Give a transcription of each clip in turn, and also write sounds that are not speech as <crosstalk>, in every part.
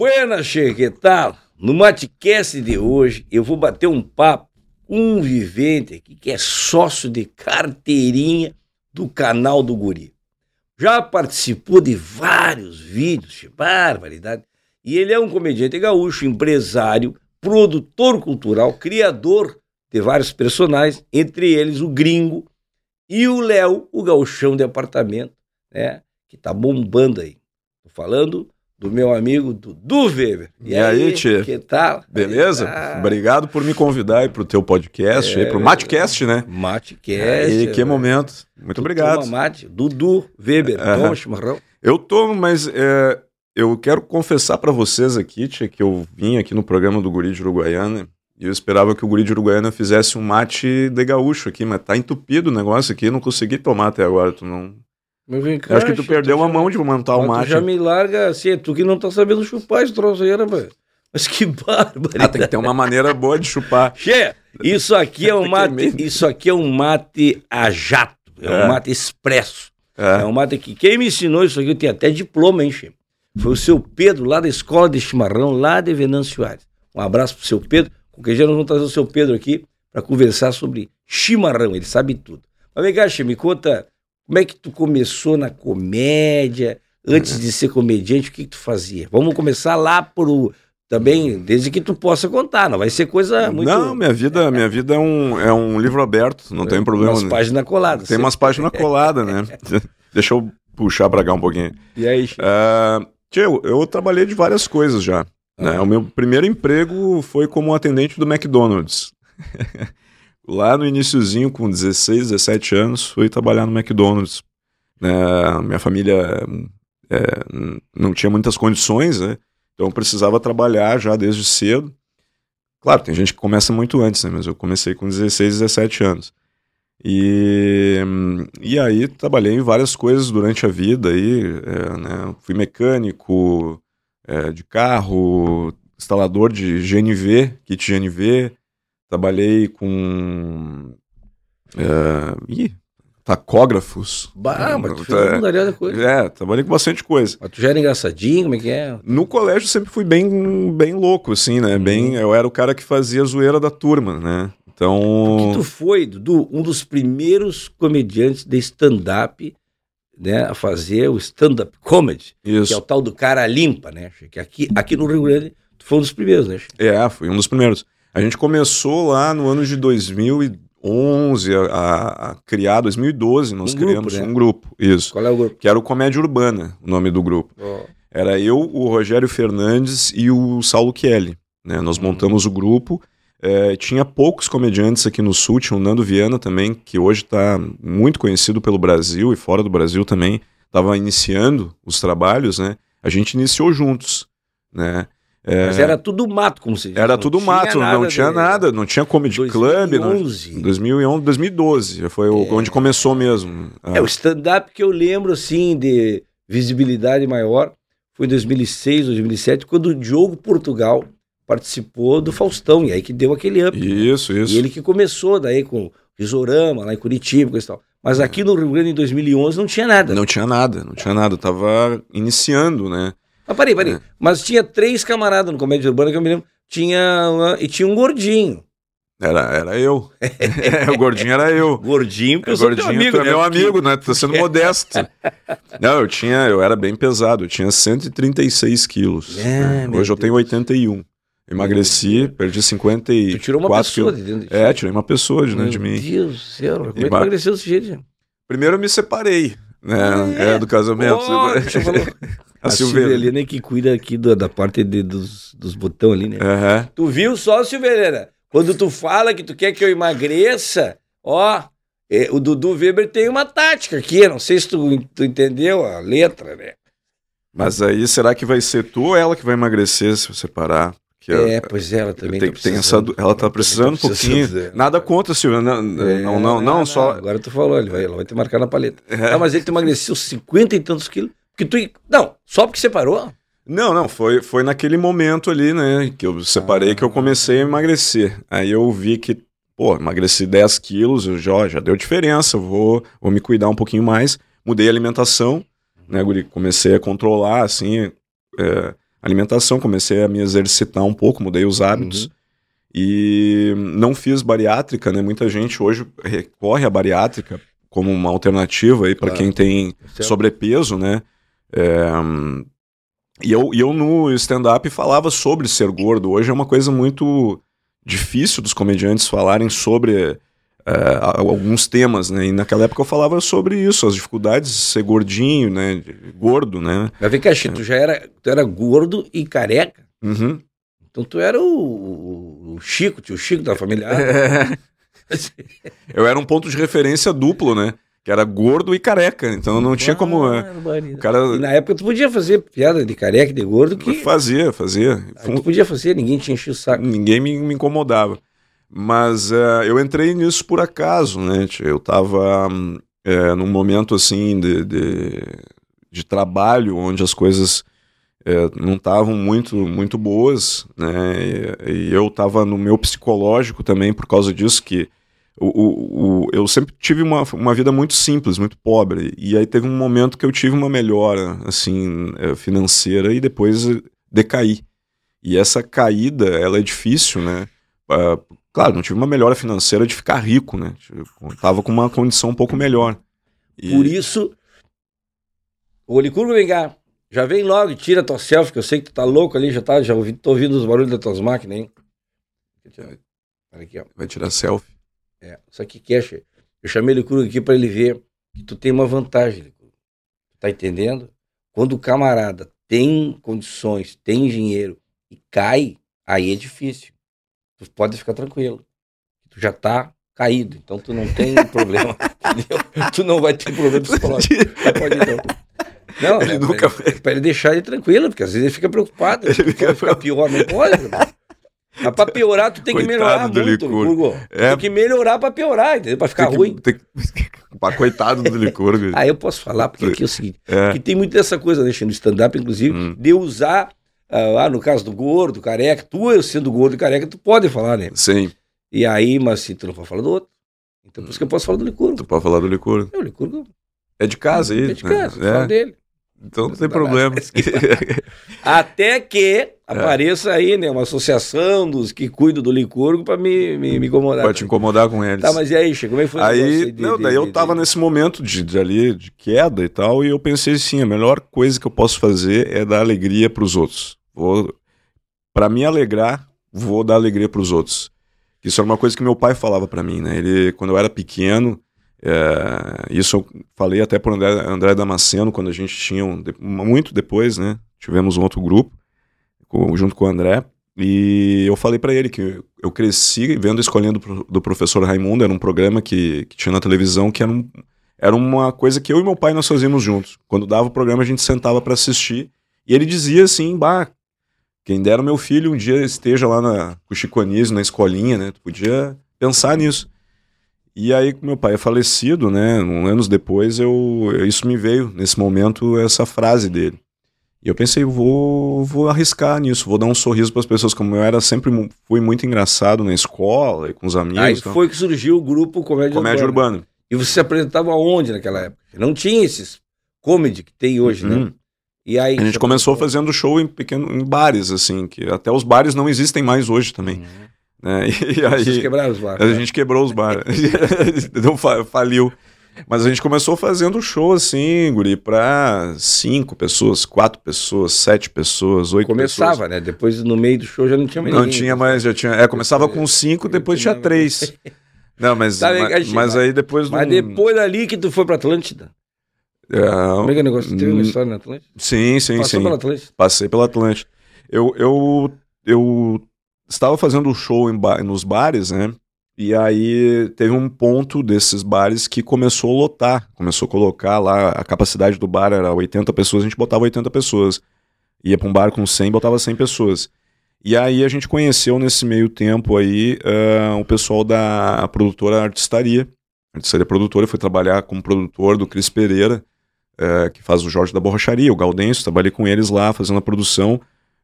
Buenas, que tal? No Matecast de hoje, eu vou bater um papo com um vivente aqui que é sócio de carteirinha do canal do Guri. Já participou de vários vídeos, barbaridade. E ele é um comediante gaúcho, empresário, produtor cultural, criador de vários personagens, entre eles o Gringo e o Léo, o gauchão de apartamento, né? Que tá bombando aí. Tô falando do meu amigo Dudu Weber. E, e aí, Tchê? Que tal? Beleza? Ah. Obrigado por me convidar aí pro teu podcast, é, aí, pro Matcast, né? Matcast. E que é, momento. Muito tu obrigado. Mate. Dudu Weber, -huh. toma chimarrão. Eu tomo, mas é, eu quero confessar para vocês aqui, Tchê, que eu vim aqui no programa do Guri de Uruguaiana e eu esperava que o Guri de Uruguaiana fizesse um mate de gaúcho aqui, mas tá entupido o negócio aqui, não consegui tomar até agora, tu não... Cá, Acho que tu perdeu uma mão de montar o. Tu já me larga assim, é tu que não tá sabendo chupar esse troço aí, rapaz. Mas que <laughs> bárbaro. Ah, tem que ter uma maneira boa de chupar. <laughs> Che, isso aqui é um <laughs> mate, isso aqui é um mate a jato, é, é. um mate expresso. É. é. um mate que quem me ensinou isso aqui, eu tenho até diploma, hein, Che? Foi o seu Pedro, lá da Escola de Chimarrão, lá de Venâncio Soares. Um abraço pro seu Pedro. Qualquer dia nós vamos trazer o seu Pedro aqui para conversar sobre chimarrão, ele sabe tudo. Mas vem cá, Che, me conta como é que tu começou na comédia? Antes de ser comediante, o que, que tu fazia? Vamos começar lá pro também, desde que tu possa contar, não vai ser coisa muito. Não, minha vida, minha vida é um, é um livro aberto, não é, tem problema. Umas páginas coladas. Tem umas páginas coladas, né? <laughs> Deixa eu puxar pra cá um pouquinho. E aí, uh, tio, eu trabalhei de várias coisas já. Né? O meu primeiro emprego foi como atendente do McDonald's. <laughs> Lá no iníciozinho, com 16, 17 anos, fui trabalhar no McDonald's. É, minha família é, não tinha muitas condições, né? Então precisava trabalhar já desde cedo. Claro, tem gente que começa muito antes, né? Mas eu comecei com 16, 17 anos. E, e aí trabalhei em várias coisas durante a vida. Aí, é, né? Fui mecânico é, de carro, instalador de GNV, kit GNV, Trabalhei com. É, ih, tacógrafos. Bah, mas tu fez é, coisa. É, trabalhei com bastante coisa. Mas tu já era engraçadinho, como é que é? No colégio sempre fui bem, bem louco, assim, né? Uhum. Bem, eu era o cara que fazia a zoeira da turma, né? Então. Porque tu foi, Dudu, um dos primeiros comediantes de stand-up, né? A fazer o stand-up comedy. Isso. Que é o tal do cara limpa, né? Que aqui, aqui no Rio Grande, tu foi um dos primeiros, né? É, fui um dos primeiros. A gente começou lá no ano de 2011 a, a, criar, 2012 nós um criamos grupo, né? um grupo, isso. Qual é o grupo? Que era o Comédia Urbana, o nome do grupo. Oh. Era eu, o Rogério Fernandes e o Saulo Kelly. Né? Nós hum. montamos o grupo. É, tinha poucos comediantes aqui no Sul, tinha o Nando Viana também, que hoje está muito conhecido pelo Brasil e fora do Brasil também. Estava iniciando os trabalhos, né? A gente iniciou juntos, né? É, Mas era tudo mato, como se diz. Era tudo mato, não tinha de... nada, não tinha comedy 2011. club. 2011. 2011, 2012, foi é. onde começou mesmo. É, é o stand-up que eu lembro, assim, de visibilidade maior, foi em 2006, 2007, quando o Diogo Portugal participou do Faustão, e aí que deu aquele up. Isso, isso. E ele que começou daí com o Risorama, lá em Curitiba e tal. Mas aqui no Rio Grande, em 2011, não tinha nada. Não tinha nada, não tinha nada. Tava iniciando, né? Mas parei, parei. É. Mas tinha três camaradas no Comédia Urbana que eu me lembro. Tinha uma, e tinha um gordinho. Era, era eu. <laughs> o gordinho era eu. Gordinho, porque é, eu sou gordinho, amigo, tu é né? meu amigo, né? Tu tá sendo <laughs> modesto. Não, eu tinha, eu era bem pesado, eu tinha 136 quilos. É, Hoje eu tenho 81. Emagreci, perdi 54 Tu tirou uma pessoa de dentro de É, tirei uma pessoa de dentro de mim. Meu Deus do céu, como é que emagreceu desse jeito? Primeiro eu me separei, né? É, é do casamento. Oh, <laughs> A, a Silvelena é que cuida aqui do, da parte de, dos, dos botões ali, né? Uhum. Tu viu só, Silvelena? Quando tu fala que tu quer que eu emagreça, ó, é, o Dudu Weber tem uma tática aqui, não sei se tu, tu entendeu a letra, né? Mas aí, será que vai ser tu ou ela que vai emagrecer se você parar? Que é, ela, pois ela também tem, tá tem essa, Ela tá precisando tá um pouquinho. Precisando, Nada contra, Silvia. Não, é, não, não, não, só. Agora tu falou, ele vai, ela vai te marcar na paleta. É. Ah, mas ele te emagreceu 50 e tantos quilos. Que tu. Não, só porque separou? Não, não, foi, foi naquele momento ali, né, que eu separei ah. que eu comecei a emagrecer. Aí eu vi que, pô, emagreci 10 quilos, eu já, já deu diferença, vou, vou me cuidar um pouquinho mais. Mudei a alimentação, né, Guri? Comecei a controlar, assim, é, alimentação, comecei a me exercitar um pouco, mudei os hábitos. Uhum. E não fiz bariátrica, né? Muita gente hoje recorre à bariátrica como uma alternativa aí para claro. quem tem certo. sobrepeso, né? É, e, eu, eu no stand-up falava sobre ser gordo. Hoje é uma coisa muito difícil dos comediantes falarem sobre é, alguns temas, né? E naquela época eu falava sobre isso, as dificuldades de ser gordinho, né? Gordo, né? Mas vem cá, Chico, tu já era, tu era gordo e careca? Uhum. Então tu era o, o Chico, tio Chico da família. <laughs> É. eu era um ponto de referência duplo, né? Que era gordo e careca, então não tinha como. É, o cara... E na época tu podia fazer piada de careca e de gordo que. Fazia, fazia. Tu podia fazer, ninguém te enchia o saco. Ninguém me, me incomodava. Mas uh, eu entrei nisso por acaso, né? Eu estava uh, num momento assim de, de, de, trabalho onde as coisas uh, não estavam muito, muito boas, né? E, e eu estava no meu psicológico também por causa disso que o, o, o, eu sempre tive uma, uma vida muito simples, muito pobre. E aí teve um momento que eu tive uma melhora, assim, eh, financeira e depois decaí. E essa caída, ela é difícil, né? Uh, claro, não tive uma melhora financeira de ficar rico, né? Eu tava com uma condição um pouco melhor. E... Por isso, o Licurgo, vem cá. Já vem logo, tira tua selfie, que eu sei que tu tá louco ali, já tá, já ouvi, tô ouvindo os barulhos das tuas máquinas, hein? Aqui, ó. Vai tirar selfie. É, só que Cash, eu chamei ele Licurgo aqui para ele ver que tu tem uma vantagem, Licurgo. Tá entendendo? Quando o camarada tem condições, tem dinheiro e cai, aí é difícil. Tu pode ficar tranquilo. Tu já tá caído, então tu não tem <laughs> problema, entendeu? Tu não vai ter problema psicológico. pode então. Não, ele é, nunca pra, ele, pra ele deixar ele tranquilo, porque às vezes ele fica preocupado. Ele fica, ficar pior, não pode. <laughs> Mas pra piorar, tu tem que melhorar muito, Licurgo. É... Tem que melhorar pra piorar, entendeu? Pra ficar tem que, ruim. Tem que... <laughs> coitado do Licurgo. Aí eu posso falar, porque aqui é o seguinte, é. que tem muito dessa coisa, né, no stand-up, inclusive, hum. de usar, uh, no caso do gordo, careca, tu sendo gordo e careca, tu pode falar, né? Sim. E aí, mas se tu não pode falar do outro, então por isso que eu posso falar do Licurgo. Tu pode falar do Licurgo. É, o Licurgo... É de casa aí. É de casa, né? fala dele. Então não tem problema. <laughs> Até que é. apareça aí, né, uma associação dos que cuidam do Licurgo para me, me, me, incomodar. Pode te incomodar com eles. Tá, mas e aí, Chico, como é que foi aí? De, não, de, daí de, eu tava nesse momento de, de, ali, de queda e tal, e eu pensei assim, a melhor coisa que eu posso fazer é dar alegria para os outros. Vou, para me alegrar, vou dar alegria para os outros. Isso era uma coisa que meu pai falava para mim, né? Ele, quando eu era pequeno, é, isso eu falei até para André, André Damasceno, quando a gente tinha, um, muito depois, né? Tivemos um outro grupo, com, junto com o André, e eu falei para ele que eu cresci vendo Escolhendo do Professor Raimundo, era um programa que, que tinha na televisão, que era, um, era uma coisa que eu e meu pai nós fazíamos juntos. Quando dava o programa, a gente sentava para assistir, e ele dizia assim, bah, quem dera meu filho um dia esteja lá na, com o Chico Anísio, na escolinha, né? Tu podia pensar nisso. E aí, meu pai é falecido, né? Um anos depois, eu, isso me veio, nesse momento, essa frase dele. E eu pensei, vou, vou arriscar nisso, vou dar um sorriso para as pessoas, como eu era sempre fui muito engraçado na escola e com os amigos. Aí então. foi que surgiu o grupo Comédia, Comédia Urbana. Urbana. E você se apresentava onde naquela época? Não tinha esses comedy que tem hoje, né? uhum. né? E aí, a gente começou fazendo show em pequeno, em bares, assim, que até os bares não existem mais hoje também. Uhum. Né? <laughs> E aí, Vocês quebraram os bares. A né? gente quebrou os bares. <laughs> então faliu. Mas a gente começou fazendo show assim, guri, pra cinco pessoas, quatro pessoas, sete pessoas, oito Começava, pessoas. né? Depois no meio do show já não tinha mais Não ninguém. tinha mais, já tinha. É, começava com cinco, depois tinha três. <laughs> Não, mas, tá mas, mas, aí depois. Mas não... depois dali que tu foi pra Atlântida. É, Como é que é o negócio? Teve uma história na Atlântida? Sim, sim, Passou sim. pela Atlântida? Passei pela Atlântida. Eu, eu, eu estava fazendo show ba nos bares, né? E aí teve um ponto desses bares que começou a lotar, começou a colocar lá, a capacidade do bar era 80 pessoas, a gente botava 80 pessoas. Ia para um bar com 100, botava 100 pessoas. E aí a gente conheceu nesse meio tempo aí uh, o pessoal da produtora Artistaria. A Artistaria Produtora, foi trabalhar como produtor do Cris Pereira, uh, que faz o Jorge da Borracharia, o Gaudêncio, trabalhei com eles lá fazendo a produção.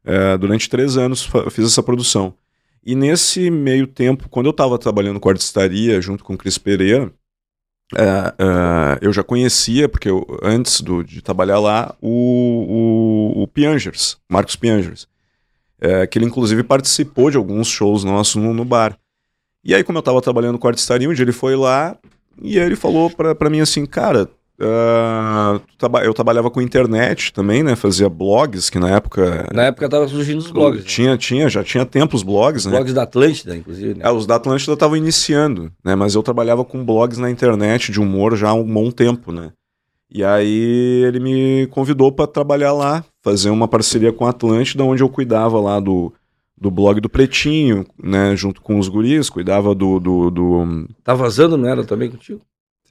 Uh, durante três anos fiz essa produção. E nesse meio tempo, quando eu estava trabalhando com artistaria junto com o Cris Pereira, uh, uh, eu já conhecia, porque eu, antes do, de trabalhar lá, o, o, o Piangers, Marcos Piangers, é, que ele inclusive participou de alguns shows nossos no, no bar. E aí, como eu estava trabalhando com artistaria, um dia ele foi lá e aí ele falou para mim assim, cara, Uh, eu trabalhava com internet também, né? Fazia blogs, que na época. Na época tava surgindo os blogs. Né? Tinha, né? tinha, já tinha tempo os blogs, os né? Blogs da Atlântida, inclusive. Né? É, os da Atlântida estavam iniciando, né? Mas eu trabalhava com blogs na internet de humor já há um bom tempo, né? E aí ele me convidou para trabalhar lá, fazer uma parceria com a Atlântida, onde eu cuidava lá do, do blog do Pretinho, né? Junto com os guris, cuidava do. do, do... Tá vazando, não era também contigo?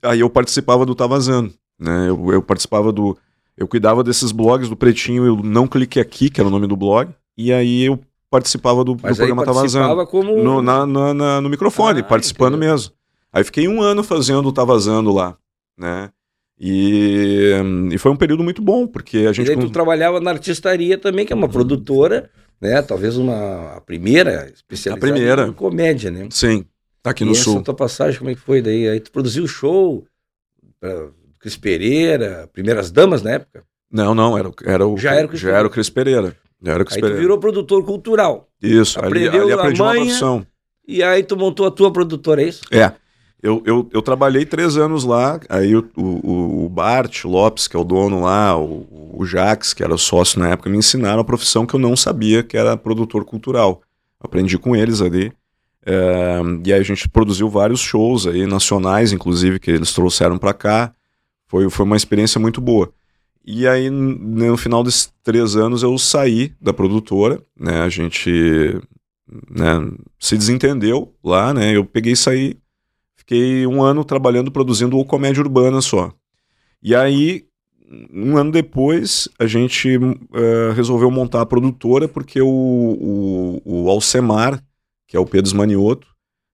Aí eu participava do Tá Vazando, né? Eu, eu participava do. Eu cuidava desses blogs do Pretinho, eu não cliquei aqui, que era o nome do blog, e aí eu participava do, do programa Tá Vazando. Como... No, na, na, na, no microfone, ah, participando mesmo. Aí fiquei um ano fazendo o Tá Vazando lá, né? E, e foi um período muito bom, porque a gente. E aí tu trabalhava na artistaria também, que é uma produtora, né? Talvez uma a primeira especializada a primeira. em comédia, né? Sim. Tá aqui e no essa sul. tua passagem, como é que foi daí? Aí tu produziu o show, pra Cris Pereira, Primeiras Damas na época? Não, não, era, era o, já era o Cris, já era o Cris Pereira. Já era o Cris aí Pereira. tu virou produtor cultural. Isso, Aprendeu ali, ali aprendi manha, uma profissão. E aí tu montou a tua produtora, é isso? É. Eu, eu, eu trabalhei três anos lá, aí o, o, o Bart Lopes, que é o dono lá, o, o Jax, que era o sócio na época, me ensinaram a profissão que eu não sabia, que era produtor cultural. Aprendi com eles ali. E aí a gente produziu vários shows aí, nacionais, inclusive, que eles trouxeram para cá. Foi, foi uma experiência muito boa. E aí, no final desses três anos, eu saí da produtora, né? A gente né, se desentendeu lá, né? Eu peguei e saí, fiquei um ano trabalhando, produzindo o comédia urbana só. E aí, um ano depois, a gente uh, resolveu montar a produtora, porque o, o, o Alcemar, que é o Pedro Manioto,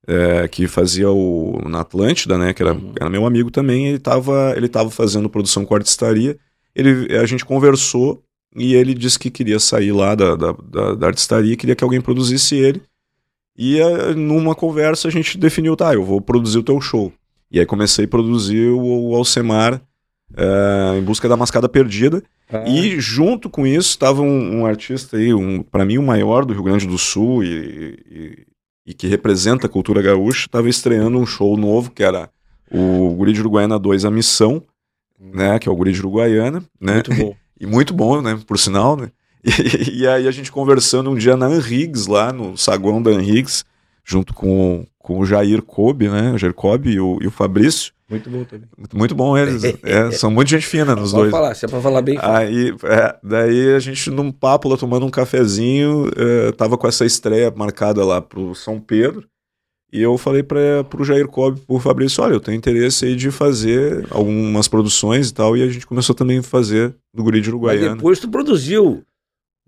é, que fazia o na Atlântida, né, que era, uhum. era meu amigo também, ele estava ele tava fazendo produção com artistaria, ele, a gente conversou e ele disse que queria sair lá da, da, da, da artistaria, queria que alguém produzisse ele, e é, numa conversa a gente definiu, tá, eu vou produzir o teu show. E aí comecei a produzir o, o Alcemar é, em busca da mascada perdida, ah. E junto com isso estava um, um, artista aí, um, para mim o maior do Rio Grande do Sul e, e, e que representa a cultura gaúcha, estava estreando um show novo que era o Guri de Uruguaiana 2, A Missão, né, que é o Guri de Uruguaiana, né? Muito bom. <laughs> e muito bom, né, por sinal, né? <laughs> E, e, aí a gente conversando um dia na Anrigues, lá no saguão da Anrigues, junto com, com o Jair Kobe, né, o Jair Kobe e o, e o Fabrício, muito bom também. Muito, muito bom eles. é, são muito gente fina nos dois. falar, se é pra falar bem. Aí, é, daí a gente num papo lá tomando um cafezinho, é, tava com essa estreia marcada lá pro São Pedro. E eu falei para pro Jair Cobb, pro Fabrício, olha, eu tenho interesse aí de fazer algumas produções e tal. E a gente começou também a fazer do Guri de Uruguaiana. Mas depois tu produziu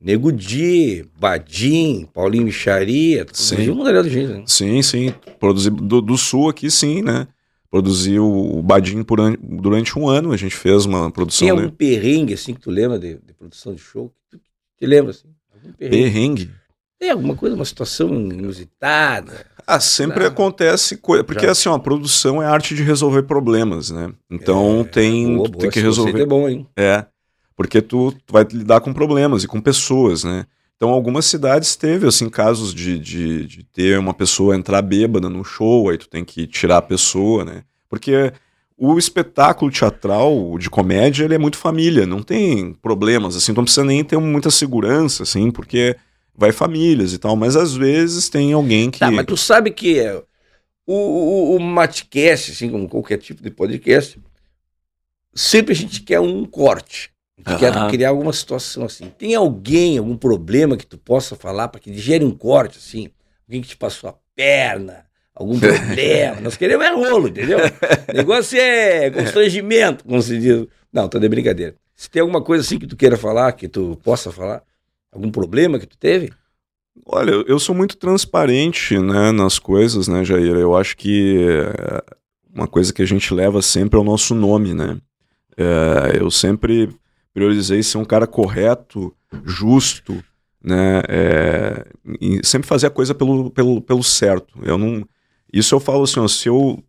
Nego Di, Badim, Paulinho Micharia, tu sim. produziu um de gente, né? Sim, sim. Produzi do, do Sul aqui, sim, né? Produziu o Badinho por an... durante um ano. A gente fez uma produção. Tem algum dele. perrengue assim que tu lembra de, de produção de show? Tu te lembra assim? Perrengue? perrengue? Tem alguma coisa, uma situação inusitada? Ah, sempre Não. acontece coisa. Porque Já. assim, ó, a produção é arte de resolver problemas, né? Então é, tem, boa, boa, tem que resolver. É bom, hein? É. Porque tu, tu vai lidar com problemas e com pessoas, né? Então, algumas cidades teve, assim, casos de, de, de, ter uma pessoa entrar bêbada no show, aí tu tem que tirar a pessoa, né? Porque o espetáculo teatral de comédia, ele é muito família, não tem problemas, assim, então não precisa nem ter muita segurança, assim, porque vai famílias e tal, mas às vezes tem alguém que... Tá, mas tu sabe que o, o, o Matcast, assim, como qualquer tipo de podcast, sempre a gente quer um corte. Tu quer criar alguma situação assim. Tem alguém, algum problema que tu possa falar para que gere um corte assim? Alguém que te passou a perna, algum problema. <laughs> Nós queremos é rolo, entendeu? O negócio é constrangimento, como se diz. Não, tô de brincadeira. Se tem alguma coisa assim que tu queira falar, que tu possa falar, algum problema que tu teve? Olha, eu sou muito transparente, né, nas coisas, né, Jair? Eu acho que eh, uma coisa que a gente leva sempre é o nosso nome, né? É, eu sempre priorizei ser um cara correto, justo, né? É, sempre fazer a coisa pelo, pelo, pelo certo. Eu não, isso eu falo assim, ó, se eu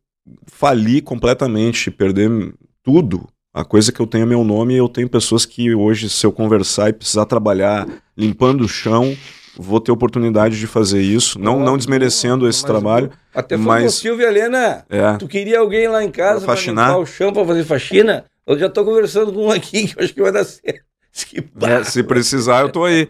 falir completamente, perder tudo, A coisa que eu tenho é meu nome, eu tenho pessoas que hoje, se eu conversar e precisar trabalhar limpando o chão, vou ter oportunidade de fazer isso, não, não desmerecendo esse trabalho. Até foi mas, Silvia Helena, é, tu queria alguém lá em casa Pra para limpar o chão, para fazer faxina? Eu já tô conversando com um aqui que eu acho que vai dar certo. Né, se precisar, eu tô aí.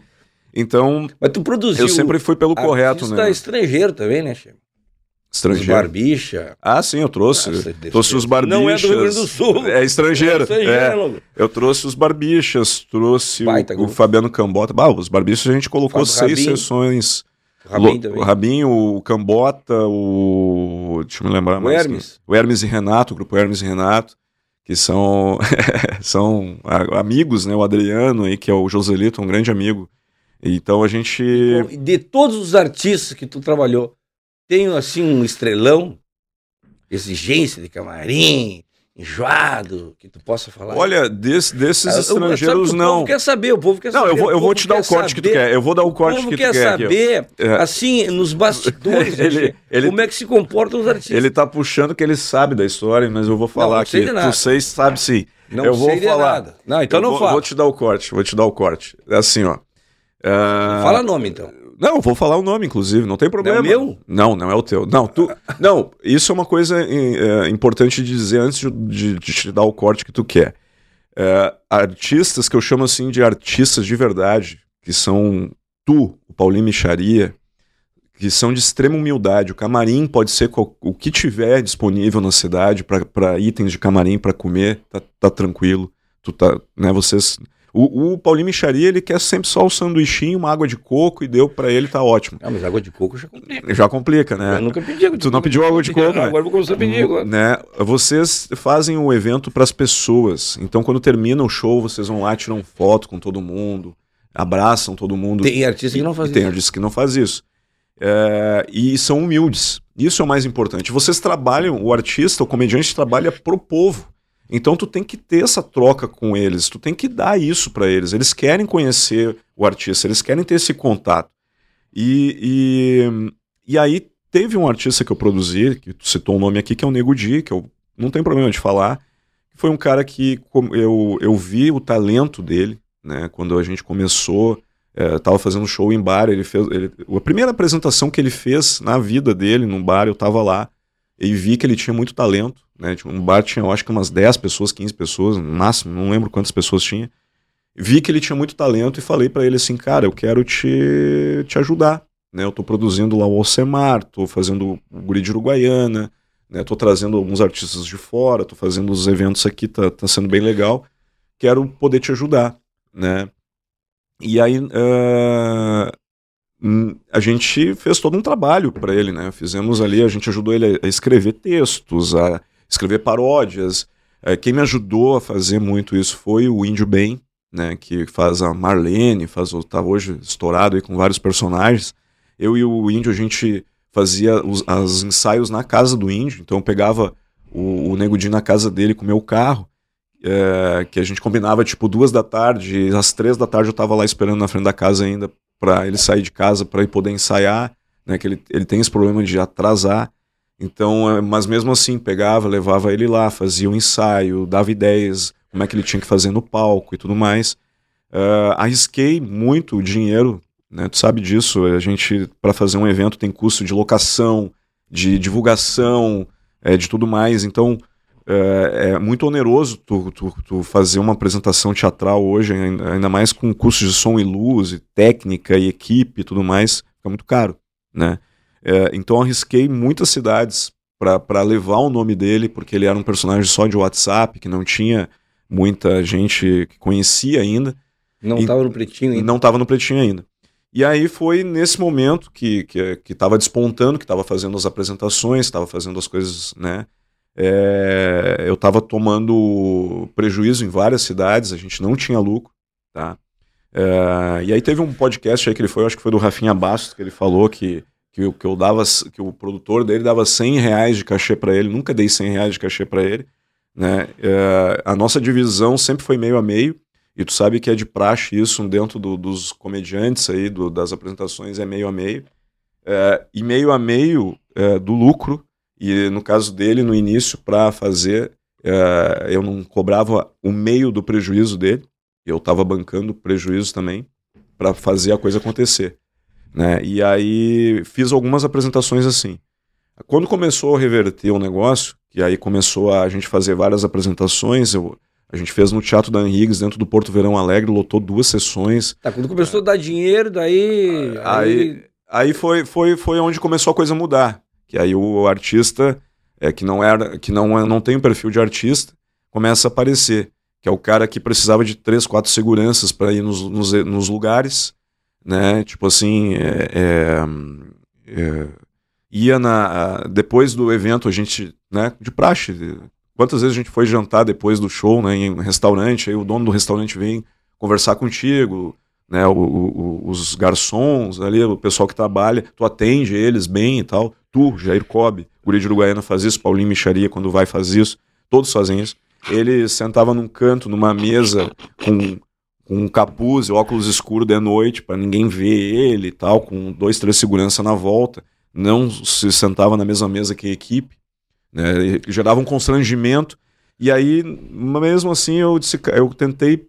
Então, Mas tu produziu eu sempre fui pelo correto, né? estrangeiro também, né? Os Estrangeiro. barbicha. Ah, sim, eu trouxe. Nossa, trouxe os barbichas. Não é do Rio Grande do Sul. É estrangeiro. É é. né? Eu trouxe os barbichas, trouxe o- Baita o. Fabiano Cambota. Bah, os barbichas a gente colocou seis sessões. Rabin Lo- também. O Rabinho, o Cambota, o. Deixa eu me lembrar O mais. Hermes. O Hermes e Renato, o grupo Hermes e Renato, que são, <laughs> são amigos, né? O Adriano aí, que é o Joselito, um grande amigo. Então a gente. Bom, De todos os artistas que tu trabalhou, tem assim um estrelão, exigência de camarim, enjoado, que tu possa falar? Olha, des- desses Ah, eu- estrangeiros, O não. povo quer saber, o povo quer Não, saber. eu vou, eu o vou povo te dar quer o corte que tu saber. quer. Eu vou dar o O corte povo que tu quer quer. aqui, ó. saber, É. assim, nos bastidores, <laughs> Ele- né, ele- como é que se comportam os artistas. Ele tá puxando que ele sabe da história, mas eu vou falar não sei aqui. de nada. Tu sei, sabe sim. não eu vou falar. nada. Não, então Eu não vou, fala. Vou te dar o corte, vou te dar o corte. É assim, ó. Ah, Fala nome, então. Não, vou falar o nome, inclusive, não tem problema. Não é o meu? Não, não é o teu. Não, tu. Não, isso é uma coisa eh, importante de dizer antes de, de- te dar o corte que tu quer. Eh, artistas que eu chamo assim de artistas de verdade, que são tu, o Paulinho Micharia, que são de extrema humildade. O camarim pode ser qual- o que tiver disponível na cidade para itens de camarim para comer, tá, tá tranquilo. Tu tá, né, vocês o, o Paulinho Micharia, ele quer sempre só o sanduichinho, uma água de coco e deu pra ele, tá ótimo. Ah, mas água de coco já comprei. Já complica, né? Eu nunca pedi água de Tu não pediu água de coco? Agora eu vou começar a pedir agora. Né? Vocês fazem o evento pras pessoas. Então, quando termina o show, vocês vão lá, tiram foto com todo mundo, abraçam todo mundo. Tem artista que não faz tem isso. artistas que não faz isso. É, e são humildes. Isso é o mais importante. Vocês trabalham, o artista, o comediante trabalha pro povo. Então tu tem que ter essa troca com eles, tu tem que dar isso para eles. Eles querem conhecer o artista, eles querem ter esse contato. E, e, e aí teve um artista que eu produzi, que tu citou o nome aqui, que é o Nego Di, que eu não tenho problema de falar. Foi um cara que eu, eu vi o talento dele, né? Quando a gente começou, eh, tava fazendo show em bar, ele fez. Ele, a primeira apresentação que ele fez na vida dele, num bar, eu tava lá e vi que ele tinha muito talento, né? Tinha- Um bar tinha, eu acho que umas 10 pessoas, 15 pessoas, no máximo, não lembro quantas pessoas tinha. Vi que ele tinha muito talento e falei pra ele assim, cara, eu quero te, te ajudar, né? Eu tô produzindo lá o Alcemar, tô fazendo o Guri de Uruguaiana, né? Tô trazendo alguns artistas de fora, tô fazendo os eventos aqui, tá, tá sendo bem legal. Quero poder te ajudar, né? E aí hum, a gente fez todo um trabalho para ele, né? Fizemos ali, a gente ajudou ele a escrever textos, a escrever paródias. Eh, quem me ajudou a fazer muito isso foi o Índio Bem, né? Que faz a Marlene, faz o, tá hoje estourado aí com vários personagens. Eu e o Índio a gente fazia os as ensaios na casa do Índio, então eu pegava o, o Nego Di na casa dele com o meu carro é, que a gente combinava tipo duas da tarde, às três da tarde eu tava lá esperando na frente da casa ainda para ele sair de casa para poder ensaiar, né? Que ele, ele tem esse problema de atrasar. Então, é, mas mesmo assim pegava, levava ele lá, fazia o ensaio, dava ideias, como é que ele tinha que fazer no palco e tudo mais. É, arrisquei muito dinheiro, né? Tu sabe disso. A gente para fazer um evento tem custo de locação, de divulgação, é, de tudo mais. Então é, é muito oneroso tu, tu, tu fazer uma apresentação teatral hoje, ainda mais com custos de som e luz, e técnica e equipe e tudo mais, fica muito caro, né? É, então arrisquei muitas cidades para levar o nome dele, porque ele era um personagem só de WhatsApp, que não tinha muita gente que conhecia ainda, Não E- tava no pretinho ainda. não estava no pretinho ainda. E aí foi nesse momento que que que estava despontando, que estava fazendo as apresentações, estava fazendo as coisas, né? É, eu estava tomando prejuízo em várias cidades, a gente não tinha lucro, tá? É, e aí teve um podcast aí que ele foi, acho que foi do Rafinha Bastos, que ele falou que que, que eu dava, que o produtor dele dava 100 reais de cachê para ele, nunca dei 100 reais de cachê para ele, né? É, a nossa divisão sempre foi meio a meio. E tu sabe que é de praxe isso dentro do- dos comediantes aí, do- das apresentações, é meio a meio. É, e meio a meio é, do lucro, e no caso dele, no início, para fazer, é, eu não cobrava o meio do prejuízo dele, eu estava bancando prejuízo também para fazer a coisa acontecer. Né? E aí fiz algumas apresentações assim. Quando começou a reverter o negócio, e aí começou a, a gente fazer várias apresentações, eu, a gente fez no Teatro da Henrigues, dentro do Porto Verão Alegre, lotou duas sessões. Tá, quando começou a dar dinheiro, daí. Aí, aí, aí foi, foi, foi onde começou a coisa a mudar. Que aí o artista, é, que não era, que não, não tem um perfil de artista, começa a aparecer. Que é o cara que precisava de três, quatro seguranças para ir nos, nos, nos, lugares, né? Tipo assim, é, é, é ia na. Depois do evento, a gente, né, de praxe. Quantas vezes a gente foi jantar depois do show, né, em um restaurante, aí o dono do restaurante vem conversar contigo, né, o, o, os garçons ali, o pessoal que trabalha, tu atende eles bem e tal. Tu, Jair Cobb, Guri de Uruguaiana faz isso, Paulinho Micharia quando vai faz isso, todos fazem isso. Ele sentava num canto, numa mesa, com, com um capuz e óculos escuros de noite, para ninguém ver ele e tal, com dois, três segurança na volta não se sentava na mesma mesa que a equipe, né, gerava um constrangimento. E aí, mesmo assim, eu, disse, eu tentei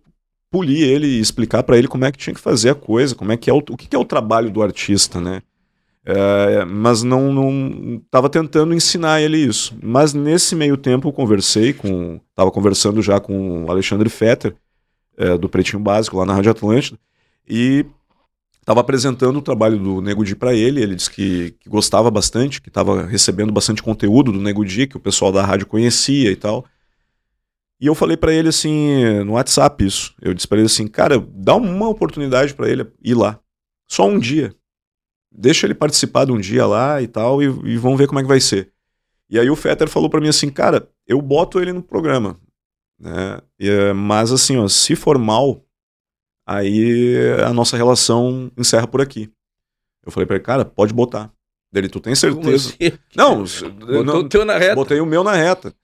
polir ele e explicar para ele como é que tinha que fazer a coisa, como é que é o, o que, é o trabalho do artista, né? É, mas não não estava tentando ensinar ele isso. Mas nesse meio tempo eu conversei com, estava conversando já com o Alexandre Fetter é, do Pretinho Básico lá na Rádio Atlântida e Estava apresentando o trabalho do Nego Di para ele, ele disse que, que gostava bastante, que estava recebendo bastante conteúdo do Nego Di, que o pessoal da rádio conhecia e tal. E eu falei para ele assim, no WhatsApp isso. Eu disse para ele assim, cara, dá uma oportunidade para ele ir lá. Só um dia. Deixa ele participar de um dia lá e tal, e, e vamos ver como é que vai ser. E aí o Fetter falou para mim assim, cara, eu boto ele no programa. Né? E, mas assim, ó, se for mal, Aí a nossa relação encerra por aqui. Eu falei para ele, cara, pode botar. Dele, tu tem certeza? Assim? Não, Botou não, o teu na reta. Botei o meu na reta.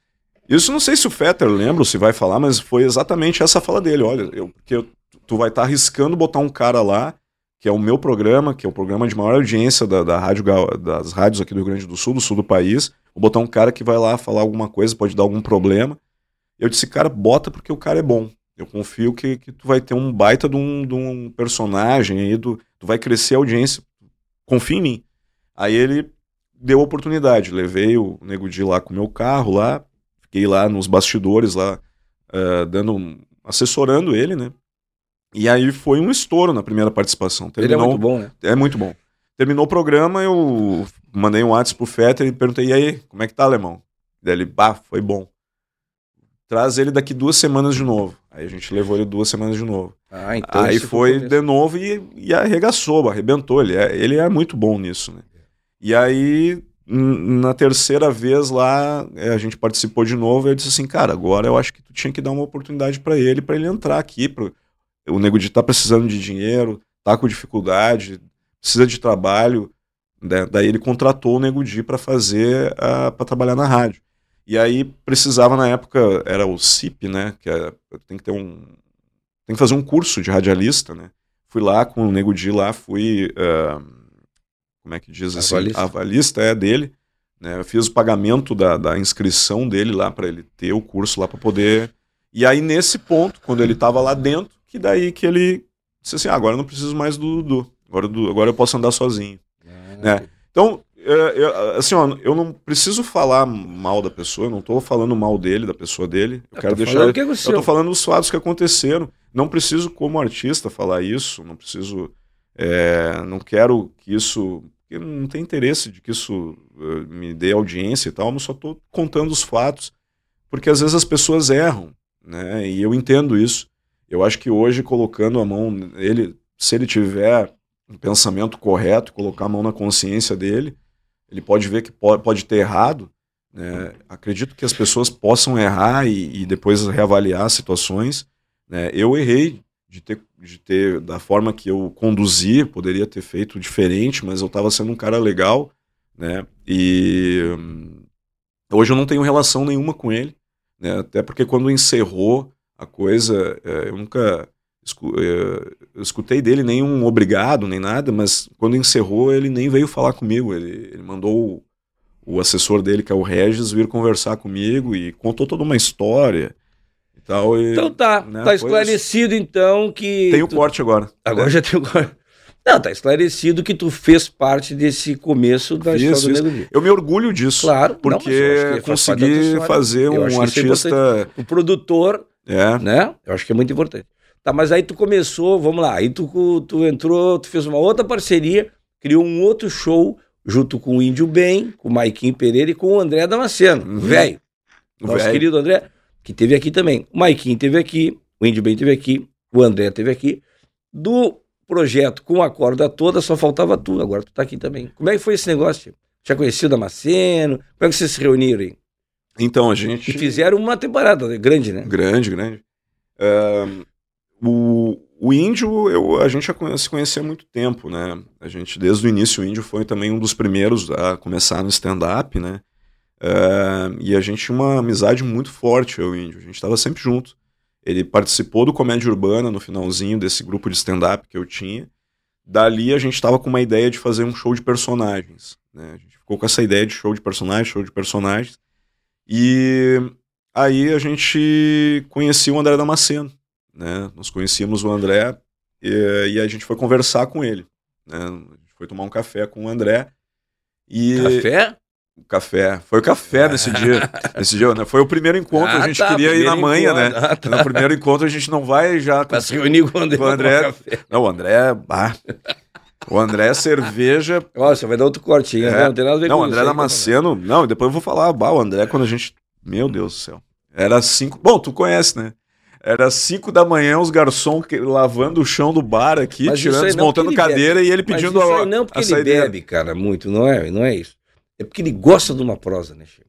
Isso não sei se o Fetter lembra, se vai falar, mas foi exatamente essa fala dele. Olha, eu, porque eu, tu vai estar tá arriscando botar um cara lá, que é o meu programa, que é o programa de maior audiência da, da rádio, das rádios aqui do Rio Grande do Sul, do sul do país. Vou botar um cara que vai lá falar alguma coisa, pode dar algum problema. Eu disse, cara, bota porque o cara é bom. Eu confio que, que tu vai ter um baita de um, de um personagem aí, do, tu vai crescer a audiência. Confia em mim. Aí ele deu a oportunidade. Levei o Nego Di lá com o meu carro lá, fiquei lá nos bastidores lá, uh, dando, assessorando ele, né? E aí foi um estouro na primeira participação. Terminou, ele é muito bom, né? É muito bom. Terminou o programa, eu mandei um WhatsApp pro Fetter e perguntei, e aí, como é que tá, alemão? Daí ele, bah, foi bom. Traz ele daqui duas semanas de novo. Aí a gente levou ele duas semanas de novo. Ah, então Aí foi de novo e, e arregaçou, arrebentou. Ele é, ele é muito bom nisso, né? E aí, na terceira vez lá, é, a gente participou de novo e eu disse assim, cara, agora eu acho que tu tinha que dar uma oportunidade para ele, para ele entrar aqui. Pro... O Nego de tá precisando de dinheiro, tá com dificuldade, precisa de trabalho. Né? Daí ele contratou o Nego Di para fazer, uh, para trabalhar na rádio. E aí precisava na época, era o CIP, né? Que é, tem que ter um. Tem que fazer um curso de radialista, né? Fui lá com o Nego Di lá, fui. Uh, como é que diz assim? Avalista. Avalista é dele. Né? Eu fiz o pagamento da, da inscrição dele lá para ele ter o curso lá para poder. E aí, nesse ponto, quando ele estava lá dentro, que daí que ele disse assim: ah, agora eu não preciso mais do Dudu. Agora, agora eu posso andar sozinho. Ah, né? Então, é, assim, ó, eu não preciso falar mal da pessoa, eu não estou falando mal dele, da pessoa dele. Eu, eu quero deixar. Eu estou falando dos fatos que aconteceram. Não preciso, como artista, falar isso. Não preciso. É, não quero que isso. Não tem interesse de que isso uh, me dê audiência e tal, mas só estou contando os fatos, porque às vezes as pessoas erram, né? E eu entendo isso. Eu acho que hoje, colocando a mão ele, se ele tiver um pensamento correto, colocar a mão na consciência dele, ele pode ver que pode, ter errado. Né? Acredito que as pessoas possam errar e, e depois reavaliar situações. Né? Eu errei de ter, de ter, da forma que eu conduzi, poderia ter feito diferente, mas eu estava sendo um cara legal, né? E hum, hoje eu não tenho relação nenhuma com ele, né? Até porque quando encerrou a coisa, é, eu nunca é, escutei dele nenhum obrigado, nem nada, mas quando encerrou, ele nem veio falar comigo. Ele, ele mandou o assessor dele, que é o Regis, vir conversar comigo e contou toda uma história tal. E, Então tá, né, tá esclarecido então que. Tem o tu- corte agora. Agora já tem o corte. Não, tá esclarecido que tu fez parte desse começo da Fiz, história do Nego Di. Eu me orgulho disso. Claro, não, Porque da tua consegui fazer Eu um isso é artista. O produtor, É, né? Eu acho que é muito importante. Tá, mas aí tu começou, vamos lá, aí tu, tu entrou, tu fez uma outra parceria, criou um outro show junto com o Índio Bem, com o Maiquinho Pereira e com o André Damasceno, Uhum. velho. Nosso Velho. querido André, que teve aqui também. O Maiquinho teve aqui, o Índio Bem teve aqui, o André teve aqui. Do projeto com a corda toda, só faltava tu. Agora tu tá aqui também. Como é que foi esse negócio? Já conhecia o Damasceno? Como é que vocês se reuniram aí? Então, a gente. E fizeram uma temporada grande, né? Grande, grande. O, o índio, eu, a gente já conhe- se conhecia há muito tempo, né? A gente, desde o início, o índio foi também um dos primeiros a começar no stand-up, né? E a gente tinha uma amizade muito forte, eu e o índio. A gente estava sempre junto. Ele participou do Comédia Urbana no finalzinho desse grupo de stand-up que eu tinha. Dali a gente estava com uma ideia de fazer um show de personagens. Né? A gente ficou com essa ideia de show de personagens, show de personagens. E aí a gente conhecia o André Damasceno. Né? Nós conhecíamos o André e, e a gente foi conversar com ele. Né? A gente foi tomar um café com o André. E Café? O café. Foi o café nesse <laughs> dia. Nesse dia, né? Foi o primeiro encontro. Ah, a gente tá, queria ir na manhã, encontro. né? Ah, tá. No primeiro encontro a gente não vai já. Pra se reunir com o André. Com o André. Não, o André. bah. O André é cerveja. Ó, você vai dar outro hein? É. Não tem nada a ver Não, com o André Damasceno. Não, depois eu vou falar. Bah, o André, quando a gente. Meu Deus do céu. Era cinco. Bom, tu conhece, né? Era cinco da manhã, os garçons lavando o chão do bar aqui, Mas tirando, desmontando cadeira e ele Mas pedindo isso a, aí não porque ele bebe, cara, muito, não é, não é isso. É porque ele gosta de uma prosa, né, Chico?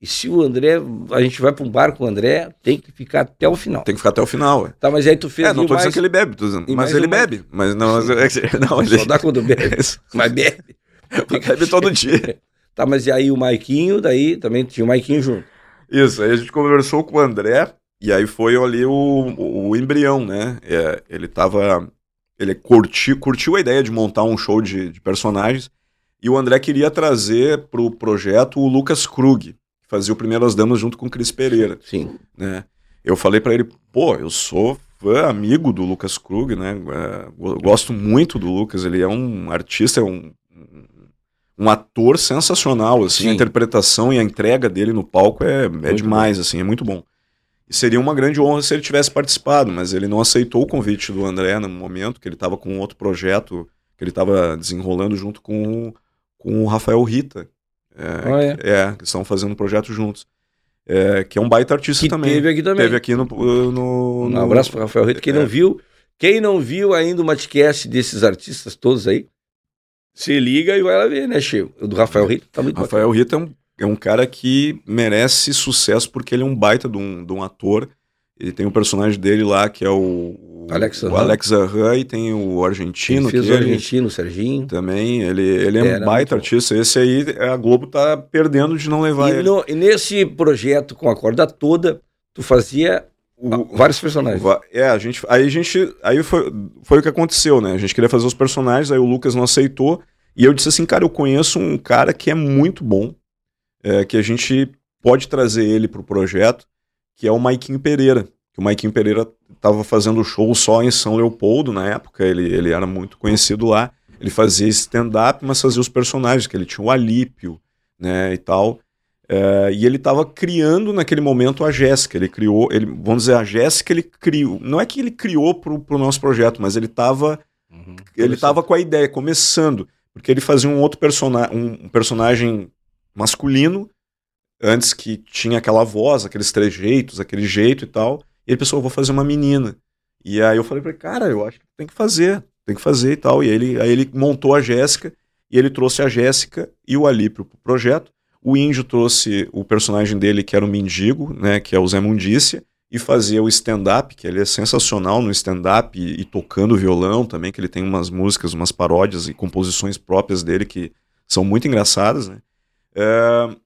E se o André, a gente vai para um bar com o André, tem que ficar até o final. Tem que ficar até o final, ué. Tá, mas aí tu fez É, não tô mais, dizendo que ele bebe, tô dizendo, e mas ele uma- bebe. Mas não, mas é <laughs> não ele só dá quando <laughs> bebe, mas bebe. <laughs> bebe todo dia. Tá, mas e aí o Maiquinho, daí também tinha o Maiquinho junto. Isso, aí a gente conversou com o André, e aí foi ali o, o, o embrião, né? É, ele tava. Ele curtiu, curtiu a ideia de montar um show de, de personagens, e o André queria trazer pro projeto o Lucas Krug, que fazia o Primeiras Damas junto com o Cris Pereira, Sim. né? Eu falei pra ele, pô, eu sou fã, amigo do Lucas Krug, né? É, go- gosto muito do Lucas, ele é um artista, é um, um ator sensacional, assim, Sim. a interpretação e a entrega dele no palco é, é demais, assim, é muito bom. E seria uma grande honra se ele tivesse participado, mas ele não aceitou o convite do André no momento, que ele estava com outro projeto que ele estava desenrolando junto com, o- com o Rafael Rita. É, Ah, é? que- é, que estão fazendo um projeto juntos. É, que é um baita artista Que também. teve aqui também. Teve aqui no. no, Um no- abraço para Rafael Rito. Quem É. não viu, quem não viu ainda o Matcast desses artistas todos aí, se liga e vai lá ver, né, Chico? O do Rafael Rito tá muito Rafael Rita é um, é um cara que merece sucesso porque ele é um baita de um, de um ator. Ele tem o personagem dele lá, que é o, o Alex o. Alex e tem o argentino. Ele fez o ele- argentino, o Serginho. Também, ele, ele é um baita artista. Esse aí, a Globo tá perdendo de não levar E, ele. no- e nesse projeto com a corda toda, tu fazia O- vários personagens. É, a gente, aí a gente, aí foi, foi o que aconteceu, né? A gente queria fazer os personagens, aí o Lucas não aceitou, e eu disse assim, cara, eu conheço um cara que é muito bom, é, que a gente pode trazer ele pro projeto, que é o Maiquinho Pereira. Que o Maiquinho Pereira estava fazendo show só em São Leopoldo na época, ele, ele era muito conhecido lá. Ele fazia stand-up, mas fazia os personagens, que ele tinha o Alípio, né, e tal. É, e ele estava criando naquele momento a Jéssica. Ele criou, ele, vamos dizer, a Jéssica ele criou. Não é que ele criou pro, pro nosso projeto, mas ele estava Uhum. ele tava com a ideia, começando. Porque ele fazia um outro personagem, um personagem masculino, antes que tinha aquela voz, aqueles trejeitos, aquele jeito e tal. Ele pensou, eu vou fazer uma menina. E aí eu falei pra ele, cara, eu acho que tem que fazer, tem que fazer e tal. E ele, aí ele montou a Jéssica, e ele trouxe a Jéssica e o Alípio pro projeto. O Índio trouxe o personagem dele, que era o mendigo, né, que é o Zé Mundícia, e fazia o stand-up, que ele é sensacional no stand-up e, e tocando violão também, que ele tem umas músicas, umas paródias e composições próprias dele que são muito engraçadas, né? É,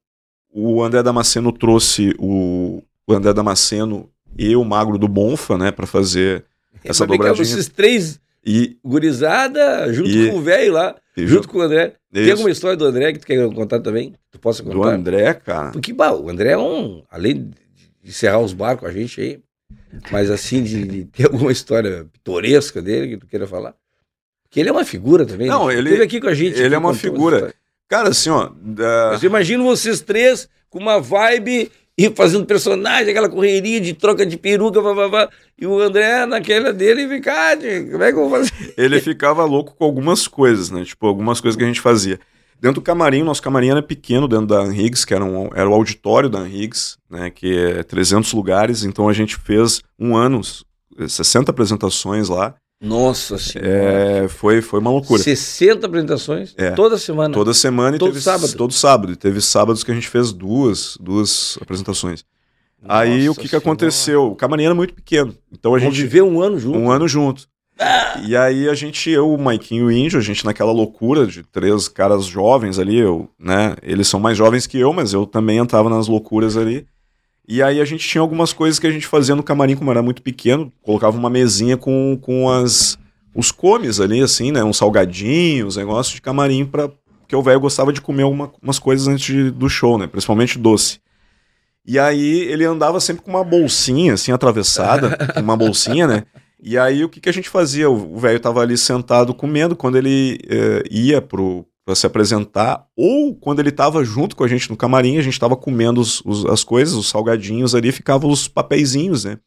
o André Damasceno trouxe o, o André Damasceno e o Magro do Bonfa, né, para fazer essa vem cá, dobradinha. Esses três E gurizada junto E- com o velho lá. E junto com o André. Tem Isso. alguma história do André que tu quer contar também? Tu possa contar? Do André, cara. Porque bah, o André é um. Além de encerrar os barcos com a gente aí, mas assim, de, de ter alguma história pitoresca dele que tu queira falar. Porque ele é uma figura também. Não, né? ele- Teve aqui com a gente. ele é uma figura. Cara, assim, ó. da- Mas eu imagino vocês três com uma vibe e fazendo personagem, aquela correria de troca de peruca, vá, vá, vá, e o André naquela dele e fica, ah, como é que eu vou fazer? ele ficava louco com algumas coisas, né? Tipo, algumas coisas que a gente fazia. Dentro do camarim, nosso camarim era pequeno dentro da Higgs, que era, um, era o auditório da Higgs, né? Que é 300 lugares. Então a gente fez um ano, 60 apresentações lá. Nossa senhora. É, foi, foi uma loucura. 60 apresentações É. toda semana. Toda semana e Todo teve sábado. todo sábado. E teve sábados que a gente fez duas, duas apresentações. Aí o Nossa que, que aconteceu? O camarim era muito pequeno. Então a gente viveu um ano junto. um ano junto. E aí a gente, eu, o Maiquinho e o Índio, a gente naquela loucura de três caras jovens ali, eu, né? Eles são mais jovens que eu, mas eu também entrava nas loucuras ali. E aí a gente tinha algumas coisas que a gente fazia no camarim, como era muito pequeno, colocava uma mesinha com, com as os comes ali, assim, né? Uns salgadinhos, negócio de camarim para porque o velho gostava de comer alguma, umas coisas antes de- do show, né? Principalmente doce. E aí ele andava sempre com uma bolsinha, assim, atravessada, <laughs> uma bolsinha, né? E aí o que, que a gente fazia? O o velho tava ali sentado comendo quando ele eh, ia pro para se apresentar, ou quando ele tava junto com a gente no camarim, a gente tava comendo os- os- as coisas, os salgadinhos ali, ficavam os papeizinhos, né?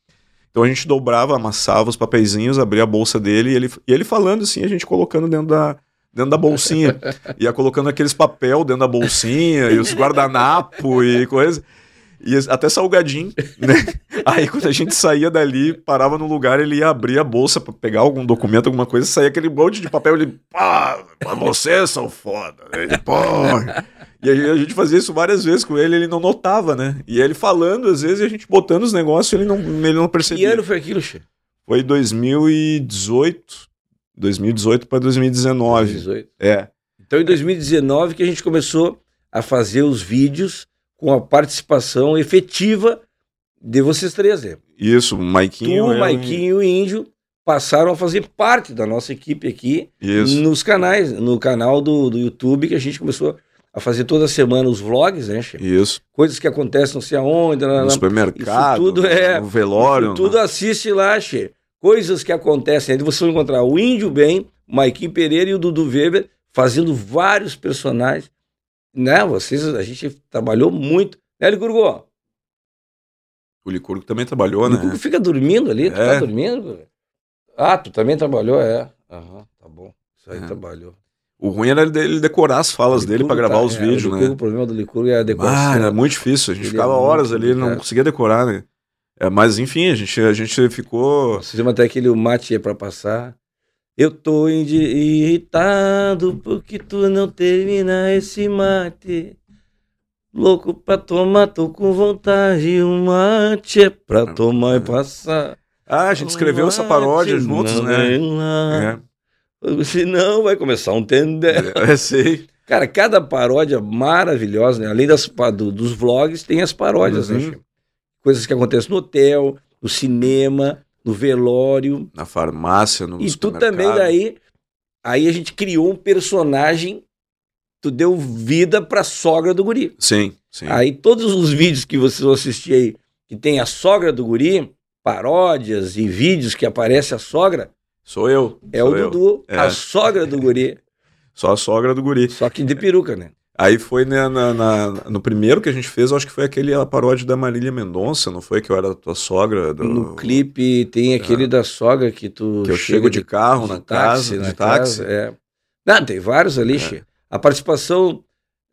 Então a gente dobrava, amassava os papeizinhos, abria a bolsa dele e ele, e ele falando assim, a gente colocando dentro da, dentro da bolsinha. <laughs> Ia colocando aqueles papel dentro da bolsinha e os guardanapo e coisa. E até salgadinho, né? <laughs> Aí quando a gente saía dali, parava no lugar, ele ia abrir a bolsa pra pegar algum documento, alguma coisa, saía aquele monte de papel, ele, pá, vocês são foda. Ele, pô. E a gente fazia isso várias vezes com ele, ele não notava, né? E ele falando, às vezes, e a gente botando os negócios, ele não, ele não Que percebia. ano foi aquilo, Che? Foi 2018, 2018 para 2019. 2018. É, Então, em 2019 que a gente começou a fazer os vídeos com a participação efetiva de vocês três, né? isso, o Maiquinho. tu, eu o Maiquinho e o Índio passaram a fazer parte da nossa equipe aqui Isso. nos canais, no canal do, do YouTube, que a gente começou a fazer toda semana os vlogs, né, Che? Isso. Coisas que acontecem não sei aonde, No supermercado, tudo é- no velório. tudo assiste lá, Che. Coisas que acontecem. Aí você vai encontrar o Índio Bem, o Maiquinho Pereira e o Dudu Weber fazendo vários personagens. Né? Vocês, a gente trabalhou muito. Né, Licurgo? O Licurgo também trabalhou, O né? Licurgo fica dormindo ali. Tu tá É. dormindo? Ah, tu também trabalhou, é. Aham, tá bom. Isso aí É. trabalhou. O ruim era ele decorar as falas dele pra Licurgo gravar tá- os é, vídeos, o, Licurgo, né? o problema do Licurgo é a decoração. Ah, era muito difícil. A gente Ele ficava é horas muito ali, não complicado. conseguia decorar, né? É, mas enfim, a gente, a gente ficou. Fizemos até aquele mate é pra passar. Eu tô irritado porque tu não termina esse mate. Louco pra tomar, tô com vontade. O mate é pra tomar e passar. Ah, a gente escreveu essa paródia juntos, né? é. É, Senão vai começar um tendel. <laughs> é, sei. Cara, cada paródia maravilhosa, né? Além das, do- dos vlogs, tem as paródias, Uhum. né? Chico? Coisas que acontecem no hotel, no cinema, no velório. Na farmácia, no E tu também daí, aí a gente criou um personagem, tu deu vida pra sogra do guri. Sim, sim. Aí todos os vídeos que vocês vão assistir aí, que tem a sogra do guri, paródias e vídeos que aparece a sogra, Sou eu. é sou o eu. Dudu, É. a sogra do guri, <laughs> Só a sogra do guri. só que de peruca, né? Aí foi né, na, na- no primeiro que a gente fez, eu acho que foi aquele a paródia da Marília Mendonça, não foi? Que eu era a tua sogra. Do, No clipe tem aquele da sogra que tu É. Que eu chego de carro na táxi, casa, na de táxi. casa, é. Não, tem vários ali, É. A participação.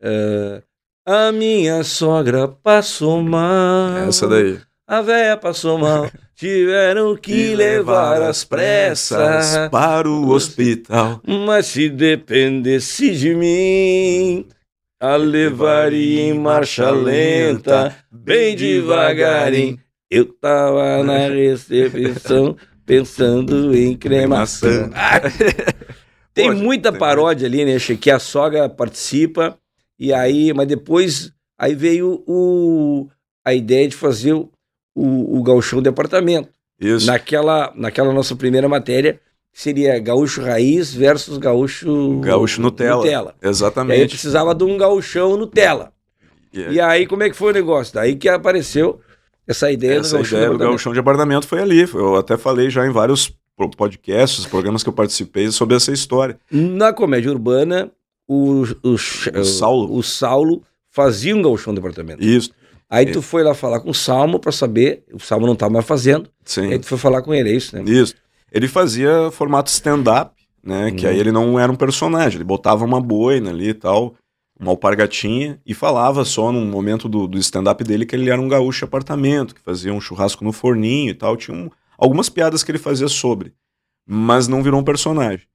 é, a minha sogra passou mal. Essa daí. A véia passou mal. <laughs> Tiveram que levar às pressas. para o hospital. Mas se dependesse de mim, a levaria em marcha lenta, bem devagarinho. Eu tava na recepção pensando em cremação. <laughs> Tem muita tem paródia ali, né, que a sogra participa, e aí, mas depois, aí veio o, a ideia de fazer o, o, o gauchão de apartamento. Isso. Naquela, naquela nossa primeira matéria, seria gaúcho raiz versus gaúcho... Gaúcho Nutella. Nutella. E aí Exatamente. precisava de um gauchão Nutella. E E aí, como é que foi o negócio? Daí que apareceu essa ideia Essa do ideia do apartamento. gauchão de apartamento foi ali. Eu até falei já em vários podcasts, programas que eu participei sobre essa história. Na comédia urbana, o, o, O Saulo. o Saulo fazia um gauchão de apartamento. Isso, Aí tu foi lá falar com o Salmo pra saber, o Salmo não tava mais fazendo, sim. aí tu foi falar com ele, é isso, né? Isso. Ele fazia formato stand-up, né? Que Uhum. aí ele não era um personagem, ele botava uma boina ali e tal, uma alpargatinha, e falava só num momento do, do stand-up dele que ele era um gaúcho de apartamento, que fazia um churrasco no forninho e tal. Tinha um- algumas piadas que ele fazia sobre, mas não virou um personagem.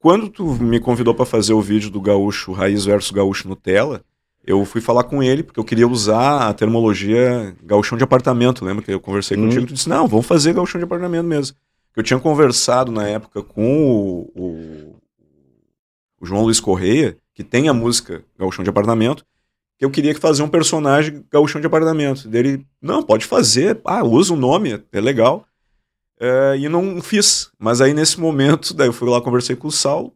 Quando tu me convidou para fazer o vídeo do gaúcho raiz versus gaúcho Nutella, eu fui falar com ele, porque eu queria usar a termologia gauchão de apartamento. Lembra que eu conversei Hum. contigo? Tu disse, não, vamos fazer gauchão de apartamento mesmo. Eu tinha conversado na época com o, o- o João Luiz Correia, que tem a música Gauchão de Apartamento, que eu queria que fazer um personagem Gauchão de Apartamento. Daí Ele, não, pode fazer, ah, usa o nome, é legal. É, e não fiz. Mas aí nesse momento, daí eu fui lá, conversei com o Saulo,